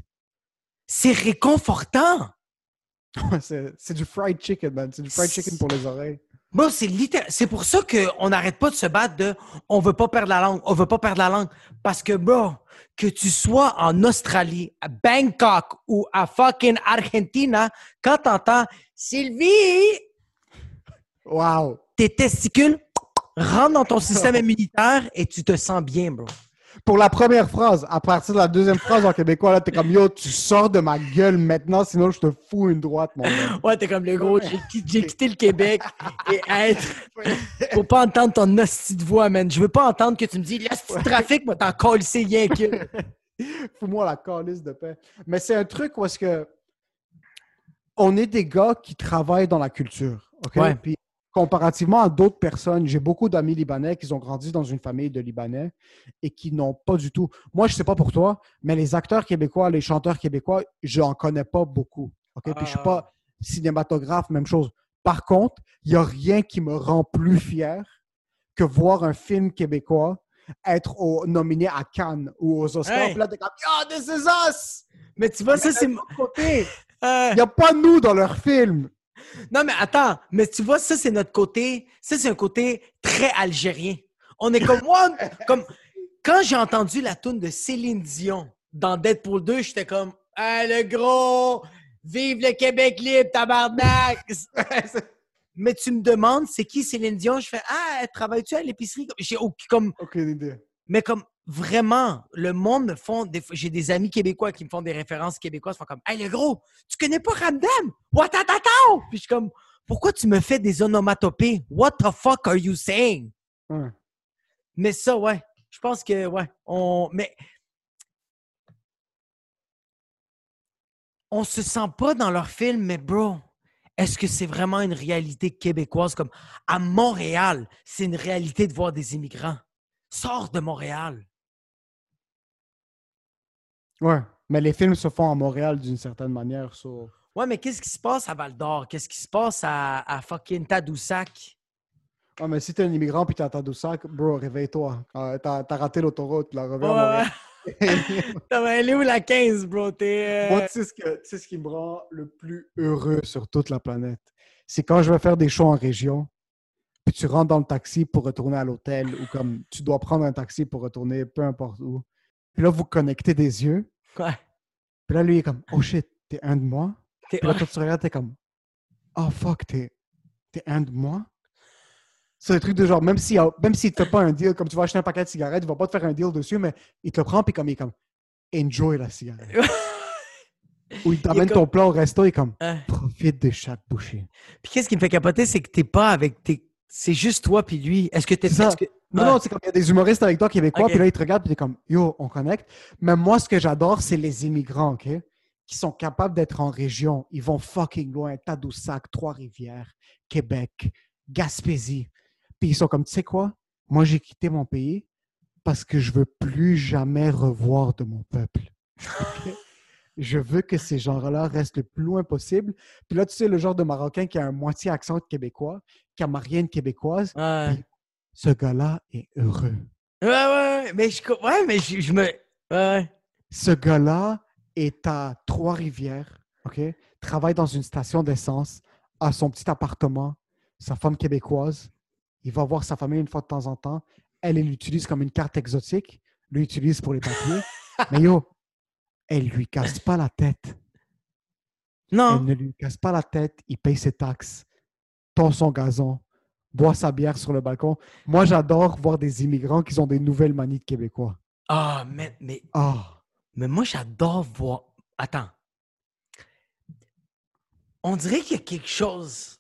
c'est réconfortant. c'est c'est du fried chicken, man. C'est du fried chicken pour les oreilles. Bro, c'est littéral- C'est pour ça qu'on n'arrête pas de se battre de on veut pas perdre la langue, on veut pas perdre la langue. Parce que, bro, que tu sois en Australie, à Bangkok ou à fucking Argentina, quand t'entends Sylvie, Wow. tes testicules rentrent dans ton système immunitaire et tu te sens bien, bro. Pour la première phrase, à partir de la deuxième phrase en québécois, là, t'es comme yo, tu sors de ma gueule maintenant, sinon je te fous une droite, mon gars. Ouais, t'es comme le gros, j'ai qui- j'ai quitté le Québec et être. Faut pas entendre ton hostie de voix, man. Je veux pas entendre que tu me dis, laisse le trafic, moi, t'en colissé rien que. Fous-moi la calice de paix. Mais c'est un truc où est-ce que on est des gars qui travaillent dans la culture. OK? Ouais. Puis comparativement à d'autres personnes, j'ai beaucoup d'amis libanais qui ont grandi dans une famille de Libanais et qui n'ont pas du tout. Moi, je sais pas pour toi, mais les acteurs québécois, les chanteurs québécois, je n'en connais pas beaucoup. OK? Puis je suis Ah. pas cinématographe, même chose. Par contre, il n'y a rien qui me rend plus fier que voir un film québécois être au- nominé à Cannes ou aux Oscars. Hey. Puis là, t'es comme, Yo, this is us! Mais tu vois, ça, c'est. côté. Euh, Il n'y a pas nous dans leur film. Non, mais attends, mais tu vois, ça, c'est notre côté. Ça, c'est un côté très algérien. On est comme moi. comme, quand j'ai entendu la tune de Céline Dion dans Deadpool 2, j'étais comme, ah, le gros, vive le Québec libre, tabarnak! mais tu me demandes, c'est qui Céline Dion? Je fais, ah, travailles-tu à l'épicerie? J'ai comme, Aucune idée. mais comme vraiment, le monde me font des j'ai des amis québécois qui me font des références québécoises, ils font comme Hey le gros, tu connais pas Ramdam? Watatata! Puis je suis comme Pourquoi tu me fais des onomatopées? What the fuck are you saying? Mais ça, ouais. Je pense que ouais. On. Mais on se sent pas dans leur film, mais bro, est-ce que c'est vraiment une réalité québécoise? Comme à Montréal, c'est une réalité de voir des immigrants? Sors de Montréal. Ouais. Mais les films se font à Montréal d'une certaine manière. so- Ouais, mais qu'est-ce qui se passe à Val d'Or? Qu'est-ce qui se passe à, à fucking Tadoussac? Ouais, mais si t'es un immigrant puis t'es à Tadoussac, bro, réveille-toi. Euh, t'as, raté l'autoroute, la reviens à Ouais, Montréal. T'as mais elle est où la 15, bro? Euh, Moi, tu sais, ce que, tu sais ce qui me rend le plus heureux sur toute la planète? C'est quand je vais faire des shows en région, puis tu rentres dans le taxi pour retourner à l'hôtel, ou comme tu dois prendre un taxi pour retourner peu importe où. Puis là, vous connectez des yeux, Ouais. puis là, lui, il est comme, oh shit, t'es un de moi? Puis là, quand tu regardes, t'es comme, oh fuck, t'es, un de moi? C'est un truc de genre, même s'il même s'il te fait pas un deal, comme tu vas acheter un paquet de cigarettes, il va pas te faire un deal dessus, mais il te le prend, puis comme il est comme, enjoy la cigarette. Ou il t'amène comme- ton plat au resto, il est comme, profite de chaque bouchée. Puis qu'est-ce qui me fait capoter, c'est que t'es pas avec tes. C'est juste toi puis lui. Est-ce que t'es. Est-ce que- Non, Ouais. non, c'est comme il y a des humoristes avec toi québécois, puis là, ils te regardent, puis t'es comme, yo, on connecte. Mais moi, ce que j'adore, c'est les immigrants, OK? Qui sont capables d'être en région. Ils vont fucking loin. Tadoussac, Trois-Rivières, Québec, Gaspésie. Puis ils sont comme, tu sais quoi? Moi, j'ai quitté mon pays parce que je veux plus jamais revoir de mon peuple. Je veux que ces gens-là restent le plus loin possible. Puis là, tu sais, le genre de Marocain qui a un moitié accent québécois, qui a marié une québécoise, Ouais. ce gars-là est heureux. Ouais, ouais. Mais je, ouais, mais je, je me. Ouais, Ouais. Ce gars-là est à Trois-Rivières, OK? Travaille dans une station d'essence, a son petit appartement, sa femme québécoise. Il va voir sa famille une fois de temps en temps. Elle, elle l'utilise comme une carte exotique. Lui, utilise pour les papiers. Mais yo, elle lui casse pas la tête. Non. Elle ne lui casse pas la tête. Il paye ses taxes, tond son gazon, boit sa bière sur le balcon. Moi, j'adore voir des immigrants qui ont des nouvelles manies de Québécois. Ah, mais, mais, Ah! mais moi, j'adore voir. Attends. On dirait qu'il y a quelque chose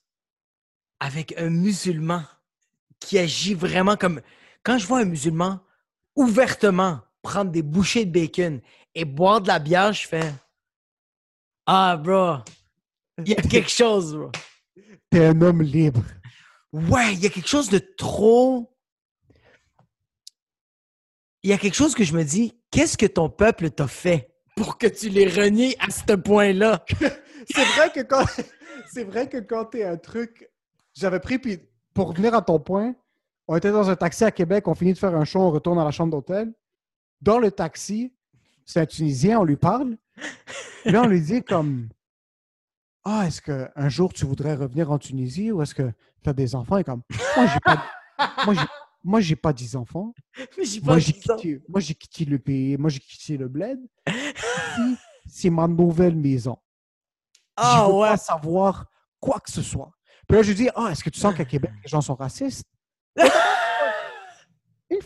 avec un musulman qui agit vraiment comme. Quand je vois un musulman ouvertement prendre des bouchées de bacon et boire de la bière, je fais. Ah, bro. Il y a quelque chose, bro. T'es un homme libre. Ouais, il y a quelque chose de trop il y a quelque chose que je me dis, qu'est-ce que ton peuple t'a fait pour que tu les renies à ce point-là? c'est vrai que quand c'est vrai que quand t'es un truc, j'avais pris puis pour revenir à ton point, on était dans un taxi à Québec, on finit de faire un show, on retourne à la chambre d'hôtel. Dans le taxi, c'est un Tunisien, on lui parle. Là, on lui dit comme Ah, est-ce qu'un jour tu voudrais revenir en Tunisie ou est-ce que tu as des enfants? Et comme Moi, j'ai pas. Moi, j'ai, moi, j'ai pas 10 enfants. Mais j'ai Moi, j'ai quitté, moi, j'ai quitté le pays. Moi, j'ai quitté le bled. Ici, c'est ma nouvelle maison. Ah je veux ouais. pas savoir quoi que ce soit. Puis là, je lui dis, ah, est-ce que tu sens qu'à Québec, les gens sont racistes?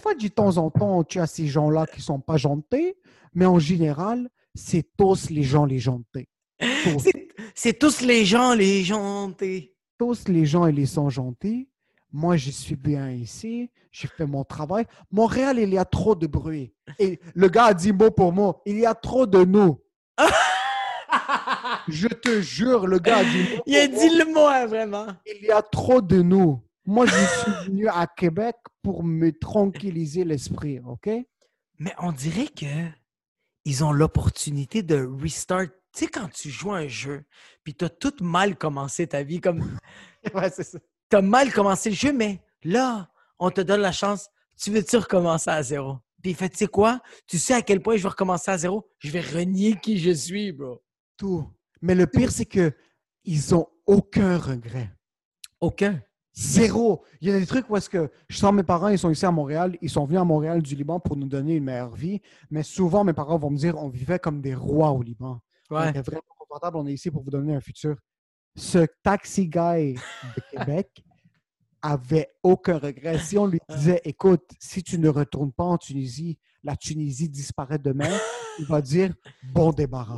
Fois de temps en temps, tu as ces gens-là qui sont pas gentils, mais en général, c'est tous les gens les gentils. C'est- tous les gens, les gens. t'es- tous les gens, ils sont gentils. Moi, je suis bien ici. J'ai fait mon travail. Montréal, il y a trop de bruit. Et le gars a dit mot pour mot, il y a trop de nous. Je te jure, le gars a dit mot Il a dit mot. le mot, hein, vraiment. Il y a trop de nous. Moi, je suis venu à Québec pour me tranquilliser l'esprit, OK? Mais on dirait que ils ont l'opportunité de restart. Tu sais, quand tu joues à un jeu, puis t'as tout mal commencé ta vie, comme Ouais, c'est ça. t'as mal commencé le jeu, mais là, on te donne la chance. Tu veux-tu recommencer à zéro? Puis il fait, tu sais quoi? Tu sais à quel point je vais recommencer à zéro? Je vais renier qui je suis, bro. Tout. Mais le pire, c'est que ils ont aucun regret. Aucun. Zéro. Il y a des trucs où est-ce que je sens mes parents, ils sont ici à Montréal, ils sont venus à Montréal du Liban pour nous donner une meilleure vie. Mais souvent, mes parents vont me dire, on vivait comme des rois au Liban. On Ouais. était vraiment confortable, on est ici pour vous donner un futur. Ce taxi guy de Québec avait aucun regret. Si on lui disait, écoute, si tu ne retournes pas en Tunisie, la Tunisie disparaît demain, il va dire, bon débarras.